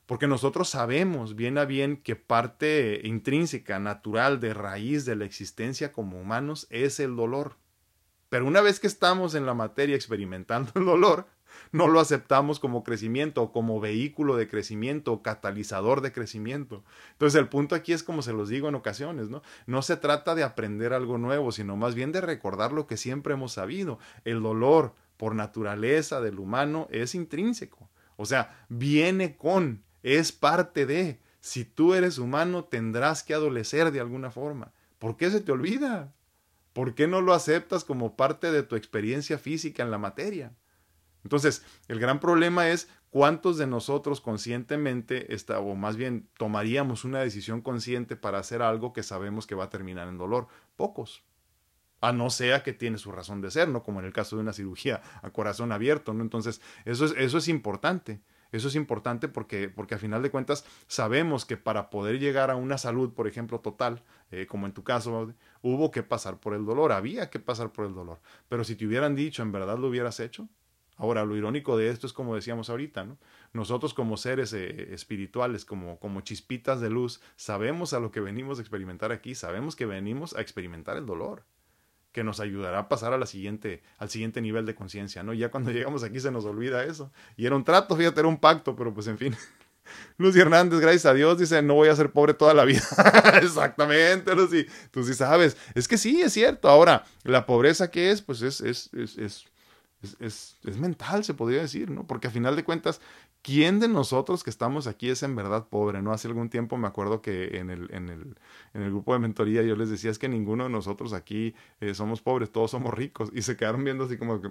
Porque nosotros sabemos bien a bien que parte intrínseca, natural, de raíz de la existencia como humanos es el dolor. Pero una vez que estamos en la materia experimentando el dolor, no lo aceptamos como crecimiento, como vehículo de crecimiento, catalizador de crecimiento. Entonces el punto aquí es como se los digo en ocasiones, ¿no? No se trata de aprender algo nuevo, sino más bien de recordar lo que siempre hemos sabido. El dolor, por naturaleza del humano, es intrínseco. O sea, viene con, es parte de. Si tú eres humano, tendrás que adolecer de alguna forma. ¿Por qué se te olvida? ¿Por qué no lo aceptas como parte de tu experiencia física en la materia? Entonces, el gran problema es cuántos de nosotros conscientemente, está, o más bien tomaríamos una decisión consciente para hacer algo que sabemos que va a terminar en dolor. Pocos. A no sea que tiene su razón de ser, ¿no? Como en el caso de una cirugía a corazón abierto, ¿no? Entonces, eso es, eso es importante. Eso es importante porque, porque a final de cuentas sabemos que para poder llegar a una salud, por ejemplo, total, eh, como en tu caso, hubo que pasar por el dolor, había que pasar por el dolor. Pero si te hubieran dicho, ¿en verdad lo hubieras hecho? Ahora, lo irónico de esto es como decíamos ahorita, ¿no? Nosotros como seres eh, espirituales, como, como chispitas de luz, sabemos a lo que venimos a experimentar aquí, sabemos que venimos a experimentar el dolor, que nos ayudará a pasar a la siguiente, al siguiente nivel de conciencia, ¿no? Ya cuando llegamos aquí se nos olvida eso. Y era un trato, fíjate, era un pacto, pero pues en fin. Lucy Hernández, gracias a Dios, dice, no voy a ser pobre toda la vida. Exactamente, Lucy. Tú sí sabes. Es que sí, es cierto. Ahora, la pobreza que es, pues es, es, es, es es, es, mental, se podría decir, ¿no? Porque a final de cuentas, ¿quién de nosotros que estamos aquí es en verdad pobre, ¿no? Hace algún tiempo me acuerdo que en el, en el, en el grupo de mentoría yo les decía, es que ninguno de nosotros aquí eh, somos pobres, todos somos ricos. Y se quedaron viendo así como,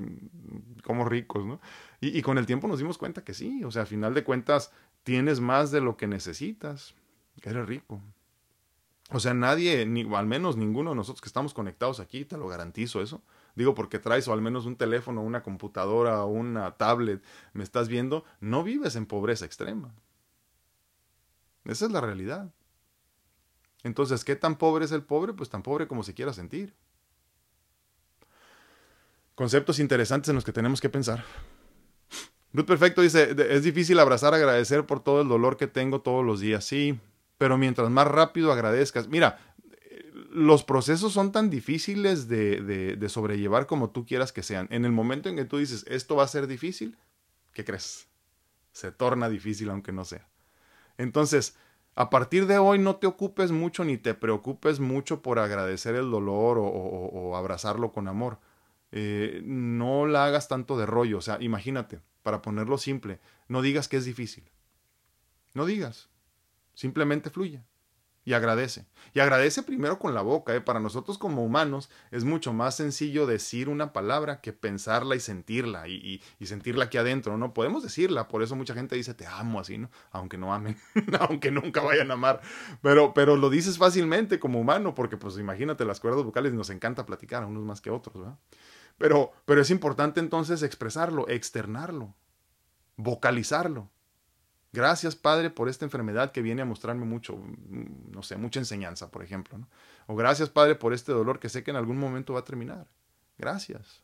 como ricos, ¿no? Y, y con el tiempo nos dimos cuenta que sí, o sea, a final de cuentas, tienes más de lo que necesitas, eres rico. O sea, nadie, ni, al menos ninguno de nosotros que estamos conectados aquí, te lo garantizo eso, digo porque traes o al menos un teléfono, una computadora una tablet, me estás viendo, no vives en pobreza extrema. Esa es la realidad. Entonces, ¿qué tan pobre es el pobre? Pues tan pobre como se quiera sentir. Conceptos interesantes en los que tenemos que pensar. Ruth Perfecto dice, es difícil abrazar, agradecer por todo el dolor que tengo todos los días. Sí, pero mientras más rápido agradezcas, mira, los procesos son tan difíciles de, de, sobrellevar como tú quieras que sean. En el momento en que tú dices, esto va a ser difícil, ¿qué crees? Se torna difícil aunque no sea. Entonces, A partir de hoy no te ocupes mucho ni te preocupes mucho por agradecer el dolor o, abrazarlo con amor. Eh, no la hagas tanto de rollo. O sea, imagínate, para ponerlo simple, no digas que es difícil. No digas. Simplemente fluye y agradece. Y agradece primero con la boca. ¿eh? Para nosotros como humanos es mucho más sencillo decir una palabra que pensarla y sentirla y, sentirla aquí adentro. No podemos decirla, por eso mucha gente dice te amo así, ¿no? Aunque no amen, aunque nunca vayan a amar. Pero, pero lo dices fácilmente como humano, porque pues imagínate las cuerdas vocales nos encanta platicar a unos más que otros, ¿verdad? Pero, pero es importante entonces expresarlo, externarlo, vocalizarlo. Gracias, Padre, por esta enfermedad que viene a mostrarme mucho, mm, no sé, mucha enseñanza, por ejemplo. O gracias, Padre, por este dolor que sé que en algún momento va a terminar. Gracias.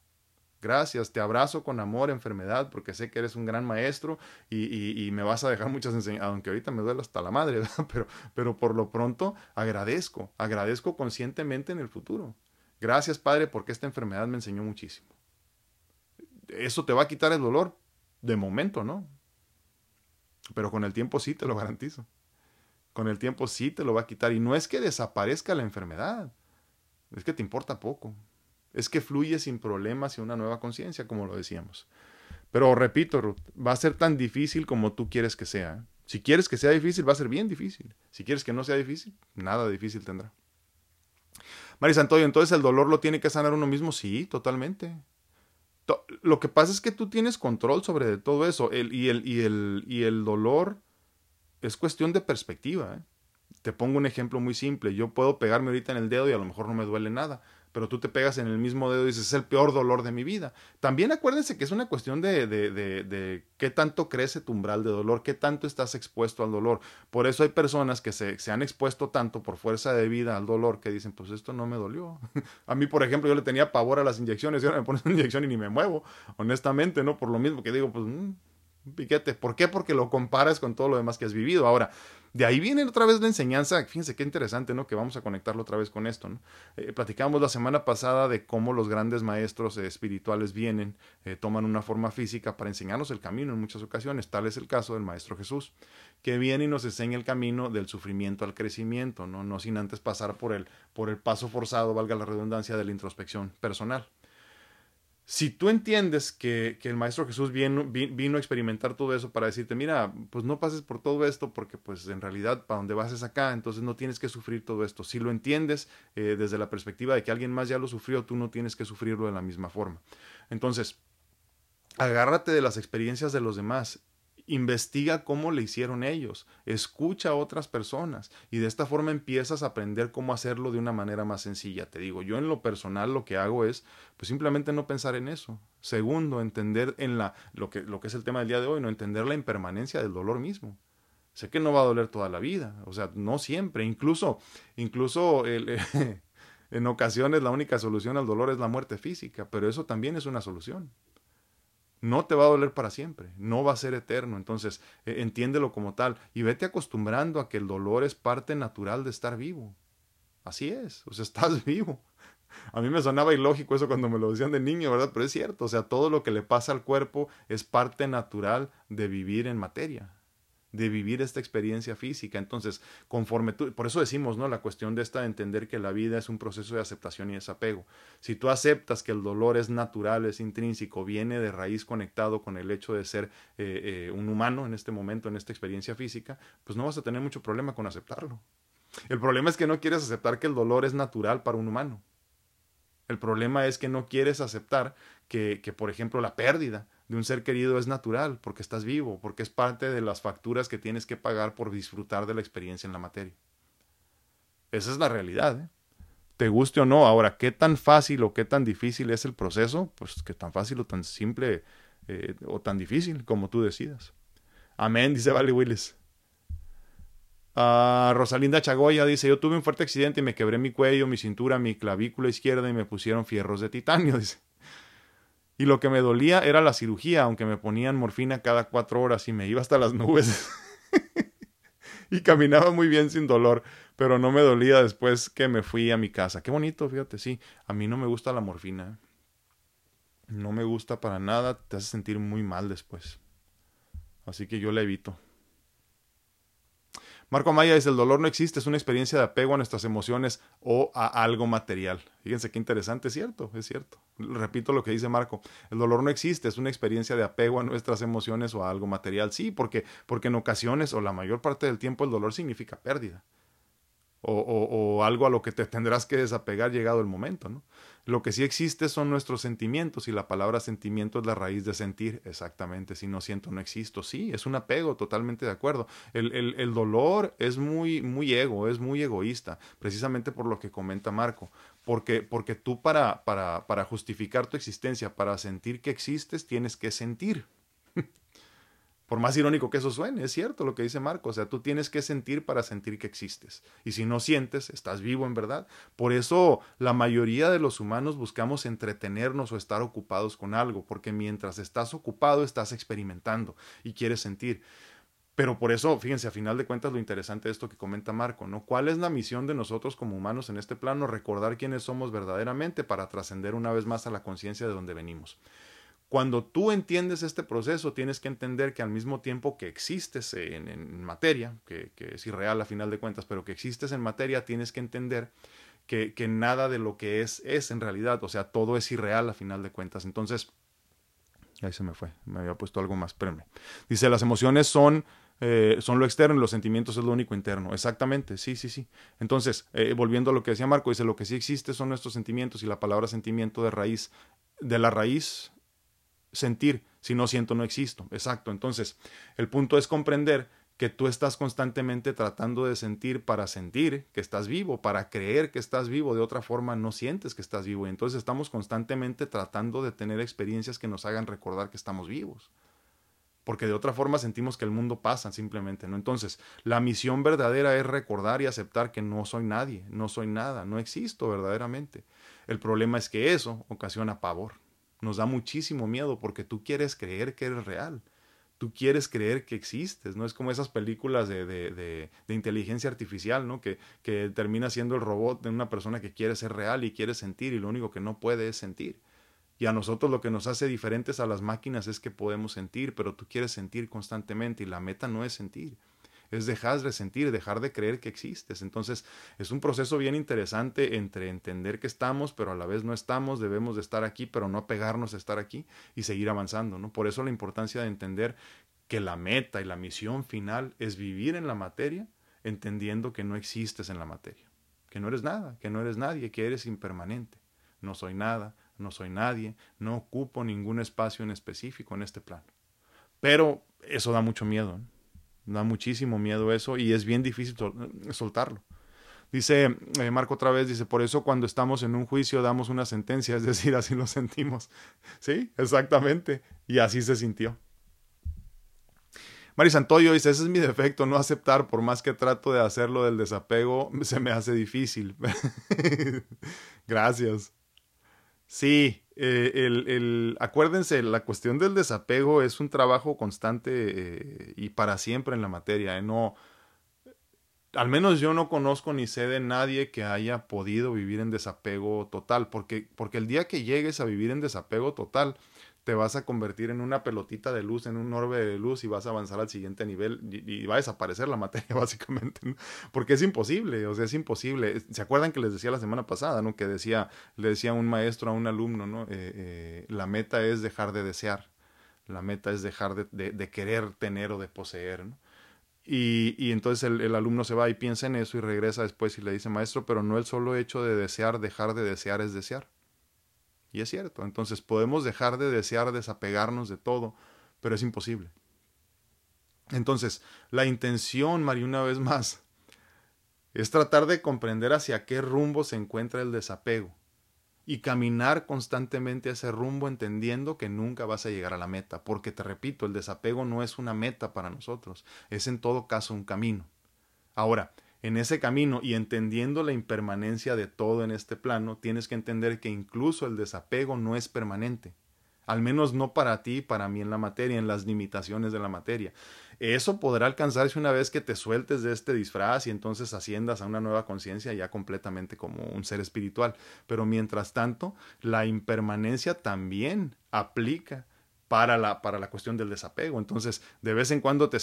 Gracias, te abrazo con amor, enfermedad, porque sé que eres un gran maestro y, y, me vas a dejar muchas enseñanzas, aunque ahorita me duele hasta la madre, Pero, pero por lo pronto agradezco, agradezco conscientemente en el futuro. Gracias, Padre, porque esta enfermedad me enseñó muchísimo. Eso te va a quitar el dolor de momento, ¿no? Pero con el tiempo sí te lo garantizo. Con el tiempo sí te lo va a quitar. Y no es que desaparezca la enfermedad. Es que te importa poco. Es que fluye sin problemas y una nueva conciencia, como lo decíamos. Pero repito, Ruth, va a ser tan difícil como tú quieres que sea. Si quieres que sea difícil, va a ser bien difícil. Si quieres que no sea difícil, nada difícil tendrá. Maris Santoyo, entonces el dolor lo tiene que sanar uno mismo. Sí, totalmente lo que pasa es que tú tienes control sobre todo eso el, y, el, y, el, y el dolor es cuestión de perspectiva. ¿eh? Te pongo un ejemplo muy simple. Yo puedo pegarme ahorita en el dedo y a lo mejor no me duele nada pero tú te pegas en el mismo dedo y dices, es el peor dolor de mi vida. También acuérdense que es una cuestión de, de, de, qué tanto crece tu umbral de dolor, qué tanto estás expuesto al dolor. Por eso hay personas que se, se han expuesto tanto por fuerza de vida al dolor que dicen, pues esto no me dolió. a mí, por ejemplo, yo le tenía pavor a las inyecciones y ahora me pones una inyección y ni me muevo, honestamente, ¿no? Por lo mismo que digo, pues... Mm, un piquete. ¿Por qué? Porque lo comparas con todo lo demás que has vivido. Ahora, de ahí viene otra vez la enseñanza, fíjense qué interesante, ¿no? Que vamos a conectarlo otra vez con esto, ¿no? Eh, platicamos la semana pasada de cómo los grandes maestros espirituales vienen, eh, toman una forma física para enseñarnos el camino en muchas ocasiones. Tal es el caso del Maestro Jesús, que viene y nos enseña el camino del sufrimiento al crecimiento, ¿no? No sin antes pasar por el, por el paso forzado, valga la redundancia, de la introspección personal si tú entiendes que, el Maestro Jesús vino, vino, a experimentar todo eso para decirte, mira, pues no pases por todo esto porque pues en realidad para donde vas es acá, entonces no tienes que sufrir todo esto. Si lo entiendes eh, desde la perspectiva de que alguien más ya lo sufrió, tú no tienes que sufrirlo de la misma forma. Entonces, agárrate de las experiencias de los demás investiga cómo le hicieron ellos, escucha a otras personas y de esta forma empiezas a aprender cómo hacerlo de una manera más sencilla. Te digo, yo en lo personal lo que hago es pues simplemente no pensar en eso. Segundo, entender en la lo que lo que es el tema del día de hoy, no entender la impermanencia del dolor mismo. Sé que no va a doler toda la vida, o sea, no siempre, incluso incluso en ocasiones la única solución al dolor es la muerte física, pero eso también es una solución no te va a doler para siempre, no va a ser eterno. Entonces, eh, entiéndelo como tal y vete acostumbrando a que el dolor es parte natural de estar vivo. Así es, o sea, estás vivo. A mí me sonaba ilógico eso cuando me lo decían de niño, ¿verdad? Pero es cierto, o sea, todo lo que le pasa al cuerpo es parte natural de vivir en materia de vivir esta experiencia física. Entonces, conforme tú, por eso decimos, ¿no? La cuestión de esta de entender que la vida es un proceso de aceptación y desapego. Si tú aceptas que el dolor es natural, es intrínseco, viene de raíz conectado con el hecho de ser eh, eh, un humano en este momento, en esta experiencia física, pues no vas a tener mucho problema con aceptarlo. El problema es que no quieres aceptar que el dolor es natural para un humano. El problema es que no quieres aceptar que, que por ejemplo, la pérdida de un ser querido es natural, porque estás vivo, porque es parte de las facturas que tienes que pagar por disfrutar de la experiencia en la materia. Esa es la realidad. ¿eh? Te guste o no. Ahora, ¿qué tan fácil o qué tan difícil es el proceso? Pues que tan fácil o tan simple eh, o tan difícil como tú decidas. Amén, dice Vale Willis. Ah, Rosalinda Chagoya dice, yo tuve un fuerte accidente y me quebré mi cuello, mi cintura, mi clavícula izquierda y me pusieron fierros de titanio. Dice. Y lo que me dolía era la cirugía, aunque me ponían morfina cada cuatro horas y me iba hasta las nubes. y caminaba muy bien sin dolor, pero no me dolía después que me fui a mi casa. Qué bonito, fíjate, sí. A mí no me gusta la morfina. No me gusta para nada, te hace sentir muy mal después. Así que yo la evito. Marco Maya dice, el dolor no existe, es una experiencia de apego a nuestras emociones o a algo material. Fíjense qué interesante, es cierto, es cierto. Repito lo que dice Marco, el dolor no existe, es una experiencia de apego a nuestras emociones o a algo material. Sí, porque, porque en ocasiones o la mayor parte del tiempo el dolor significa pérdida o, algo a lo que te tendrás que desapegar llegado el momento, ¿no? Lo que sí existe son nuestros sentimientos y la palabra sentimiento es la raíz de sentir, exactamente, si no siento no existo, sí, es un apego, totalmente de acuerdo. El, el, dolor es muy, muy ego, es muy egoísta, precisamente por lo que comenta Marco, porque, porque tú para, para, para justificar tu existencia, para sentir que existes, tienes que sentir. Por más irónico que eso suene, es cierto lo que dice Marco. O sea, tú tienes que sentir para sentir que existes. Y si no sientes, estás vivo en verdad. Por eso la mayoría de los humanos buscamos entretenernos o estar ocupados con algo, porque mientras estás ocupado estás experimentando y quieres sentir. Pero por eso, fíjense, a final de cuentas, lo interesante de esto que comenta Marco, ¿no? ¿Cuál es la misión de nosotros como humanos en este plano? Recordar quiénes somos verdaderamente para trascender una vez más a la conciencia de donde venimos. Cuando tú entiendes este proceso, tienes que entender que al mismo tiempo que existes en, materia, que, es irreal a final de cuentas, pero que existes en materia, tienes que entender que, nada de lo que es es en realidad, o sea, todo es irreal a final de cuentas. Entonces, ahí se me fue, me había puesto algo más, espérenme. Dice, las emociones son eh, son lo externo y los sentimientos es lo único interno. Exactamente, sí, sí, sí. Entonces, eh, volviendo a lo que decía Marco, dice, lo que sí existe son nuestros sentimientos y la palabra sentimiento de raíz, de la raíz sentir, si no siento no existo. Exacto. Entonces, el punto es comprender que tú estás constantemente tratando de sentir para sentir que estás vivo, para creer que estás vivo, de otra forma no sientes que estás vivo. Y entonces estamos constantemente tratando de tener experiencias que nos hagan recordar que estamos vivos. Porque de otra forma sentimos que el mundo pasa simplemente, ¿no? Entonces, la misión verdadera es recordar y aceptar que no soy nadie, no soy nada, no existo verdaderamente. El problema es que eso ocasiona pavor nos da muchísimo miedo porque tú quieres creer que eres real. Tú quieres creer que existes, ¿no? Es como esas películas de, de, de, de inteligencia artificial, ¿no? Que, que termina siendo el robot de una persona que quiere ser real y quiere sentir y lo único que no puede es sentir. Y a nosotros lo que nos hace diferentes a las máquinas es que podemos sentir, pero tú quieres sentir constantemente y la meta no es sentir es dejar de sentir, dejar de creer que existes. Entonces es un proceso bien interesante entre entender que estamos, pero a la vez no estamos, debemos de estar aquí, pero no pegarnos a estar aquí y seguir avanzando. ¿no? Por eso la importancia de entender que la meta y la misión final es vivir en la materia, entendiendo que no existes en la materia, que no eres nada, que no eres nadie, que eres impermanente. No soy nada, no soy nadie, no ocupo ningún espacio en específico en este plano. Pero eso da mucho miedo. ¿no? Da muchísimo miedo eso y es bien difícil soltarlo. Dice eh, Marco otra vez, dice, por eso cuando estamos en un juicio damos una sentencia, es decir, así lo sentimos. Sí, exactamente. Y así se sintió. Mari Santoyo dice, ese es mi defecto, no aceptar, por más que trato de hacerlo del desapego, se me hace difícil. Gracias. Sí, eh, el, el, acuérdense, la cuestión del desapego es un trabajo constante eh, y para siempre en la materia. ¿eh? No, al menos yo no conozco ni sé de nadie que haya podido vivir en desapego total, porque, porque el día que llegues a vivir en desapego total, te vas a convertir en una pelotita de luz, en un orbe de luz y vas a avanzar al siguiente nivel y, va a desaparecer la materia básicamente, porque es imposible, o sea, es imposible. ¿Se acuerdan que les decía la semana pasada, no? Que decía, le decía un maestro a un alumno, ¿no? Eh, eh, la meta es dejar de desear, la meta es dejar de, querer tener o de poseer, ¿no? Y, y, entonces el, el, alumno se va y piensa en eso y regresa después y le dice, maestro, pero no el solo hecho de desear, dejar de desear es desear. Y es cierto, entonces podemos dejar de desear desapegarnos de todo, pero es imposible. Entonces, la intención, María, una vez más, es tratar de comprender hacia qué rumbo se encuentra el desapego y caminar constantemente a ese rumbo entendiendo que nunca vas a llegar a la meta, porque te repito, el desapego no es una meta para nosotros, es en todo caso un camino. Ahora, en ese camino y entendiendo la impermanencia de todo en este plano, tienes que entender que incluso el desapego no es permanente. Al menos no para ti, para mí en la materia, en las limitaciones de la materia. Eso podrá alcanzarse una vez que te sueltes de este disfraz y entonces asciendas a una nueva conciencia ya completamente como un ser espiritual. Pero mientras tanto, la impermanencia también aplica para la, para la cuestión del desapego. Entonces, de vez en cuando te,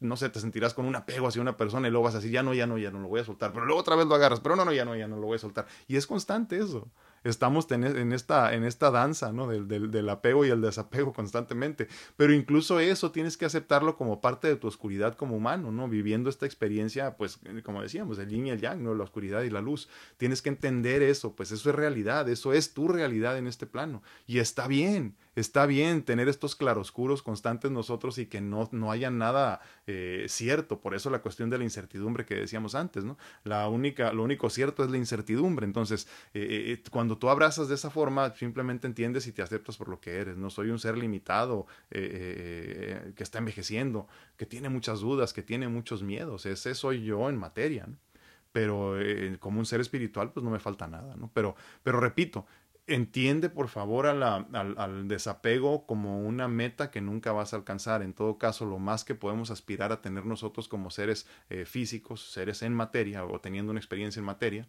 no sé, te sentirás con un apego hacia una persona y luego vas así, ya no, ya no, ya no lo voy a soltar, pero luego otra vez lo agarras, pero no, no, ya no, ya no lo voy a soltar. Y es constante eso estamos en esta, en esta danza, ¿no? Del, del, apego y el desapego constantemente. Pero incluso eso tienes que aceptarlo como parte de tu oscuridad como humano, ¿no? Viviendo esta experiencia, pues, como decíamos, el yin y el yang, ¿no? La oscuridad y la luz. Tienes que entender eso, pues eso es realidad, eso es tu realidad en este plano. Y está bien, está bien tener estos claroscuros constantes nosotros y que no, no haya nada eh, cierto. Por eso la cuestión de la incertidumbre que decíamos antes, ¿no? La única, lo único cierto es la incertidumbre. Entonces, eh, eh, cuando tú abrazas de esa forma, simplemente entiendes y te aceptas por lo que eres. No soy un ser limitado que está envejeciendo, que tiene muchas dudas, que tiene muchos miedos. Ese soy yo en materia. pero como un ser espiritual pues no me falta nada, ¿no? Pero, pero repito, entiende por favor al, desapego como una meta que nunca vas a alcanzar. En todo caso, lo más que podemos aspirar a tener nosotros como seres eh, físicos, seres en materia o teniendo una experiencia en materia,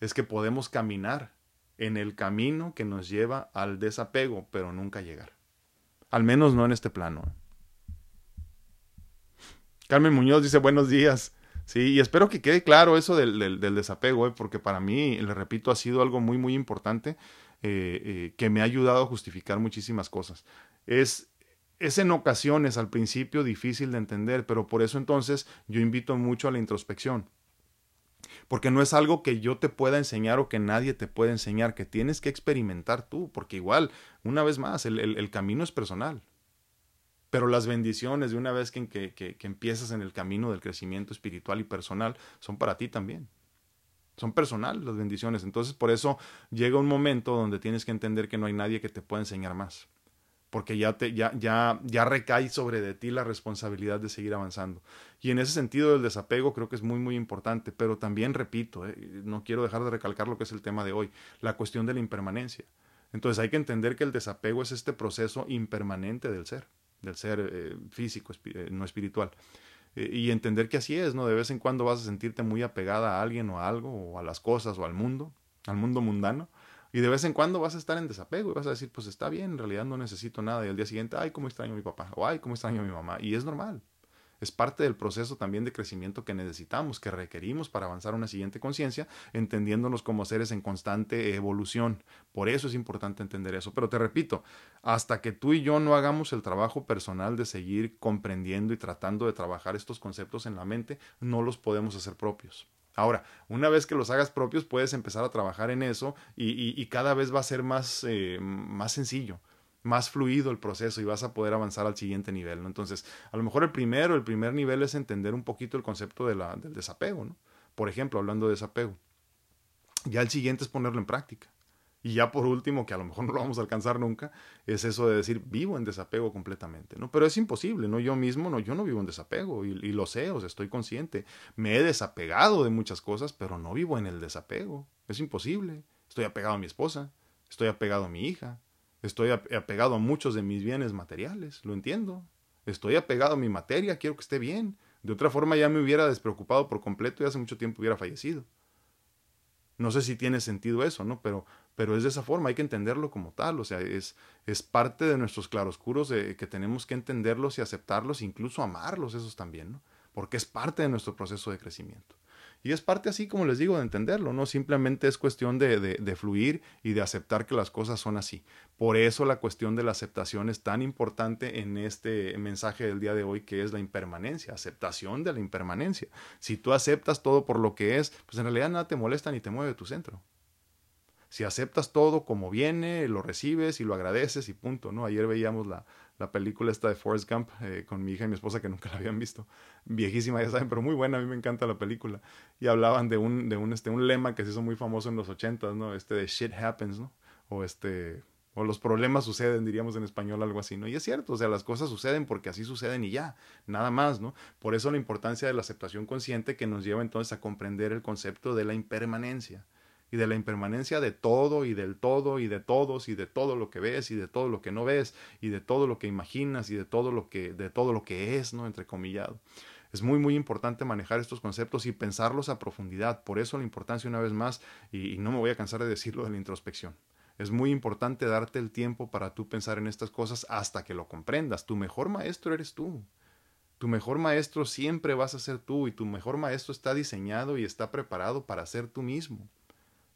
es que podemos caminar en el camino que nos lleva al desapego, pero nunca llegar. Al menos no en este plano. Carmen Muñoz dice buenos días. Sí, y espero que quede claro eso del, del, desapego, ¿eh? porque para mí, le repito, ha sido algo muy, muy importante eh, eh, que me ha ayudado a justificar muchísimas cosas. Es, es en ocasiones al principio difícil de entender, pero por eso entonces yo invito mucho a la introspección. Porque no es algo que yo te pueda enseñar o que nadie te pueda enseñar, que tienes que experimentar tú, porque igual, una vez más, el, camino es personal. Pero las bendiciones de una vez que, que, que empiezas en el camino del crecimiento espiritual y personal son para ti también. Son personales las bendiciones. Entonces, por eso llega un momento donde tienes que entender que no hay nadie que te pueda enseñar más. Porque ya, te, ya, ya, ya recae sobre de ti la responsabilidad de seguir avanzando. Y en ese sentido, el desapego creo que es muy, muy importante. Pero también, repito, eh, no quiero dejar de recalcar lo que es el tema de hoy, la cuestión de la impermanencia. Entonces, hay que entender que el desapego es este proceso impermanente del ser, del ser eh, físico, eh, no espiritual. Y entender que así es, ¿no? De vez en cuando vas a sentirte muy apegada a alguien o a algo, o a las cosas, o al mundo, al mundo mundano, y de vez en cuando vas a estar en desapego y vas a decir, pues está bien, en realidad no necesito nada, y al día siguiente, ay, cómo extraño a mi papá, o ay, cómo extraño a mi mamá, y es normal, es parte del proceso también de crecimiento que necesitamos, que requerimos para avanzar a una siguiente conciencia, entendiéndonos como seres en constante evolución. Por eso es importante entender eso. Pero te repito, hasta que tú y yo no hagamos el trabajo personal de seguir comprendiendo y tratando de trabajar estos conceptos en la mente, no los podemos hacer propios. Ahora, una vez que los hagas propios, puedes empezar a trabajar en eso y, cada vez va a ser más, eh, más sencillo más fluido el proceso y vas a poder avanzar al siguiente nivel. Entonces, a lo mejor el primero, el primer nivel es entender un poquito el concepto de la, del desapego, ¿no? Por ejemplo, hablando de desapego. Ya el siguiente es ponerlo en práctica. Y ya por último, que a lo mejor no lo vamos a alcanzar nunca, es eso de decir, vivo en desapego completamente, ¿no? Pero es imposible, ¿no? Yo mismo, no, yo no vivo en desapego y, y lo sé, o sea, estoy consciente. Me he desapegado de muchas cosas, pero no vivo en el desapego. Es imposible. Estoy apegado a mi esposa, estoy apegado a mi hija, Estoy apegado a muchos de mis bienes materiales, lo entiendo. Estoy apegado a mi materia, quiero que esté bien. De otra forma ya me hubiera despreocupado por completo y hace mucho tiempo hubiera fallecido. No sé si tiene sentido eso, ¿no? Pero, pero es de esa forma, hay que entenderlo como tal, o sea, es, es parte de nuestros claroscuros de, que tenemos que entenderlos y aceptarlos, incluso amarlos esos también, ¿no? Porque es parte de nuestro proceso de crecimiento. Y es parte así, como les digo, de entenderlo, ¿no? Simplemente es cuestión de, de, fluir y de aceptar que las cosas son así. Por eso la cuestión de la aceptación es tan importante en este mensaje del día de hoy, que es la impermanencia, aceptación de la impermanencia. Si tú aceptas todo por lo que es, pues en realidad nada te molesta ni te mueve tu centro. Si aceptas todo como viene, lo recibes y lo agradeces y punto, ¿no? Ayer veíamos la, la película esta de Forrest Gump eh, con mi hija y mi esposa que nunca la habían visto. Viejísima, ya saben, pero muy buena, a mí me encanta la película. Y hablaban de un, de un, este, un lema que se hizo muy famoso en los ochentas, ¿no? Este de shit happens, ¿no? O este, o los problemas suceden, diríamos en español, algo así, ¿no? Y es cierto, o sea, las cosas suceden porque así suceden y ya, nada más, ¿no? Por eso la importancia de la aceptación consciente que nos lleva entonces a comprender el concepto de la impermanencia y de la impermanencia de todo y del todo y de todos y de todo lo que ves y de todo lo que no ves y de todo lo que imaginas y de todo lo que de todo lo que es, ¿no? entrecomillado. Es muy muy importante manejar estos conceptos y pensarlos a profundidad. Por eso la importancia una vez más y, no me voy a cansar de decirlo de la introspección. Es muy importante darte el tiempo para tú pensar en estas cosas hasta que lo comprendas. Tu mejor maestro eres tú. Tu mejor maestro siempre vas a ser tú y tu mejor maestro está diseñado y está preparado para ser tú mismo.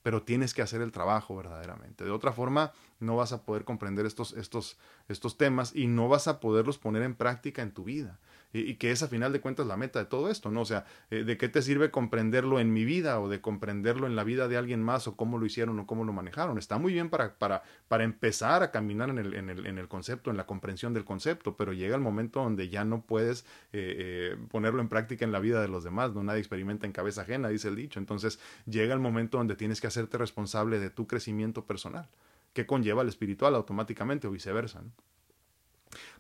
Pero tienes que hacer el trabajo verdaderamente. De otra forma, no vas a poder comprender estos, estos, estos temas y no vas a poderlos poner en práctica en tu vida y, que es a final de cuentas la meta de todo esto, ¿no? O sea, eh, ¿de qué te sirve comprenderlo en mi vida o de comprenderlo en la vida de alguien más o cómo lo hicieron o cómo lo manejaron? Está muy bien para, para, para empezar a caminar en el, en, el, en el concepto, en la comprensión del concepto, pero llega el momento donde ya no puedes eh, eh, ponerlo en práctica en la vida de los demás, ¿no? Nadie experimenta en cabeza ajena, dice el dicho. Entonces llega el momento donde tienes que hacerte responsable de tu crecimiento personal, que conlleva el espiritual automáticamente o viceversa, ¿no?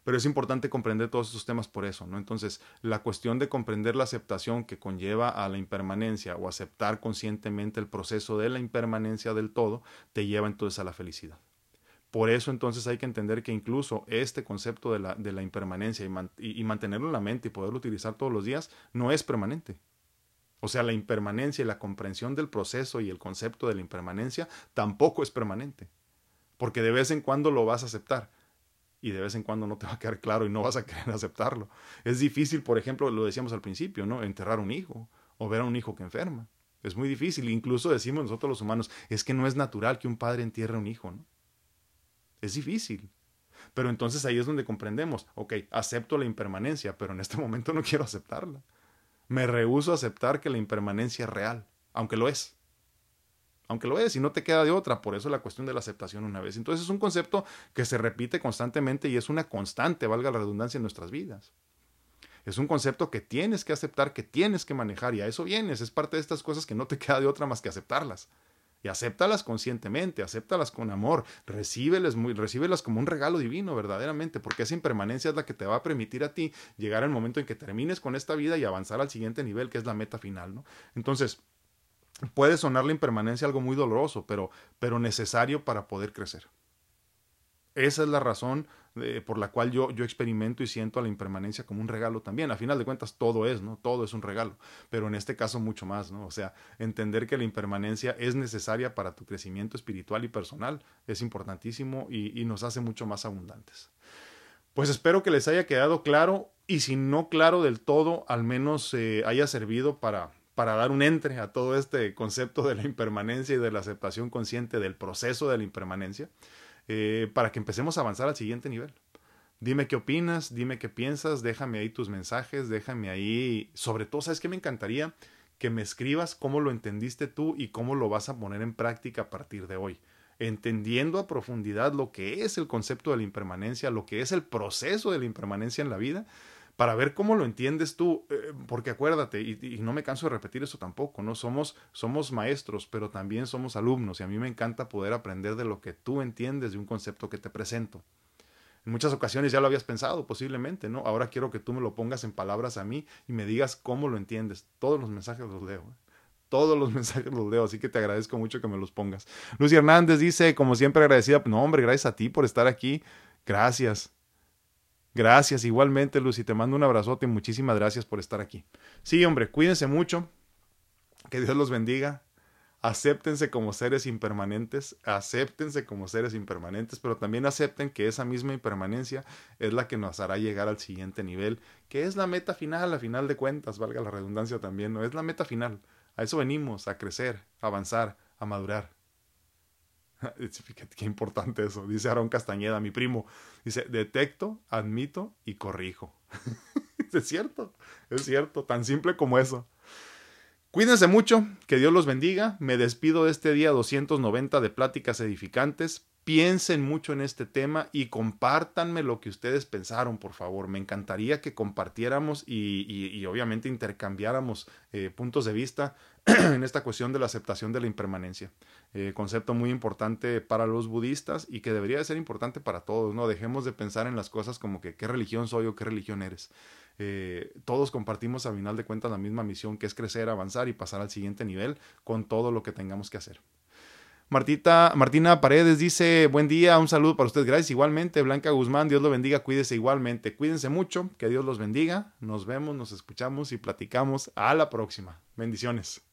Pero es importante comprender todos estos temas por eso, ¿no? Entonces, la cuestión de comprender la aceptación que conlleva a la impermanencia o aceptar conscientemente el proceso de la impermanencia del todo, te lleva entonces a la felicidad. Por eso entonces hay que entender que incluso este concepto de la, de la impermanencia y, y, mantenerlo en la mente y poderlo utilizar todos los días no es permanente. O sea, la impermanencia y la comprensión del proceso y el concepto de la impermanencia tampoco es permanente. Porque de vez en cuando lo vas a aceptar y de vez en cuando no te va a quedar claro y no vas a querer aceptarlo. Es difícil, por ejemplo, lo decíamos al principio, ¿no? Enterrar un hijo o ver a un hijo que enferma. Es muy difícil. Incluso decimos nosotros los humanos, es que no es natural que un padre entierre a un hijo, ¿no? Es difícil. Pero entonces ahí es donde comprendemos, ok, acepto la impermanencia, pero en este momento no quiero aceptarla. Me rehúso a aceptar que la impermanencia es real, aunque lo es aunque lo es y no te queda de otra. Por eso la cuestión de la aceptación una vez. Entonces es un concepto que se repite constantemente y es una constante, valga la redundancia, en nuestras vidas. Es un concepto que tienes que aceptar, que tienes que manejar y a eso vienes. Es parte de estas cosas que no te queda de otra más que aceptarlas. Y acéptalas conscientemente, acéptalas con amor, recíbelas, muy, recíbelas como un regalo divino verdaderamente, porque esa impermanencia es la que te va a permitir a ti llegar al momento en que termines con esta vida y avanzar al siguiente nivel, que es la meta final, ¿no? Entonces, puede sonar la impermanencia algo muy doloroso, pero, pero necesario para poder crecer. Esa es la razón eh, por la cual yo, yo experimento y siento a la impermanencia como un regalo también. A final de cuentas, todo es, ¿no? Todo es un regalo, pero en este caso mucho más, ¿no? O sea, entender que la impermanencia es necesaria para tu crecimiento espiritual y personal es importantísimo y, nos hace mucho más abundantes. Pues espero que les haya quedado claro y si no claro del todo, al menos eh, haya servido para, para dar un entre a todo este concepto de la impermanencia y de la aceptación consciente del proceso de la impermanencia, eh, para que empecemos a avanzar al siguiente nivel. Dime qué opinas, dime qué piensas, déjame ahí tus mensajes, déjame ahí, sobre todo, ¿sabes qué me encantaría? Que me escribas cómo lo entendiste tú y cómo lo vas a poner en práctica a partir de hoy entendiendo a profundidad lo que es el concepto de la impermanencia, lo que es el proceso de la impermanencia en la vida, para ver cómo lo entiendes tú, eh, porque acuérdate, y, no me canso de repetir eso tampoco, ¿no? Somos, somos maestros, pero también somos alumnos, y a mí me encanta poder aprender de lo que tú entiendes de un concepto que te presento. En muchas ocasiones ya lo habías pensado, posiblemente, ¿no? Ahora quiero que tú me lo pongas en palabras a mí y me digas cómo lo entiendes. Todos los mensajes los leo. ¿eh? Todos los mensajes los leo, así que te agradezco mucho que me los pongas. Lucy Hernández dice, como siempre agradecida, no hombre, gracias a ti por estar aquí. Gracias. Gracias, igualmente, Lucy, te mando un abrazote y muchísimas gracias por estar aquí. Sí, hombre, cuídense mucho. Que Dios los bendiga. Acéptense como seres impermanentes, acéptense como seres impermanentes, pero también acepten que esa misma impermanencia es la que nos hará llegar al siguiente nivel, que es la meta final, a final de cuentas, valga la redundancia también, ¿no? Es la meta final. A eso venimos, a crecer, a avanzar, a madurar. Qué importante eso. Dice Aaron Castañeda, mi primo. Dice, detecto, admito y corrijo. es cierto, es cierto, tan simple como eso. Cuídense mucho, que Dios los bendiga. Me despido de este día 290 de pláticas edificantes. Piensen mucho en este tema y compártanme lo que ustedes pensaron, por favor. Me encantaría que compartiéramos y, obviamente intercambiáramos eh, puntos de vista en esta cuestión de la aceptación de la impermanencia. Eh, concepto muy importante para los budistas y que debería de ser importante para todos, ¿no? Dejemos de pensar en las cosas como que qué religión soy o qué religión eres. Eh, todos compartimos a final de cuentas la misma misión que es crecer, avanzar y pasar al siguiente nivel con todo lo que tengamos que hacer. Martita, Martina Paredes dice, buen día, un saludo para ustedes, gracias igualmente. Blanca Guzmán, Dios lo bendiga, cuídese igualmente. Cuídense mucho, que Dios los bendiga. Nos vemos, nos escuchamos y platicamos. A la próxima. Bendiciones.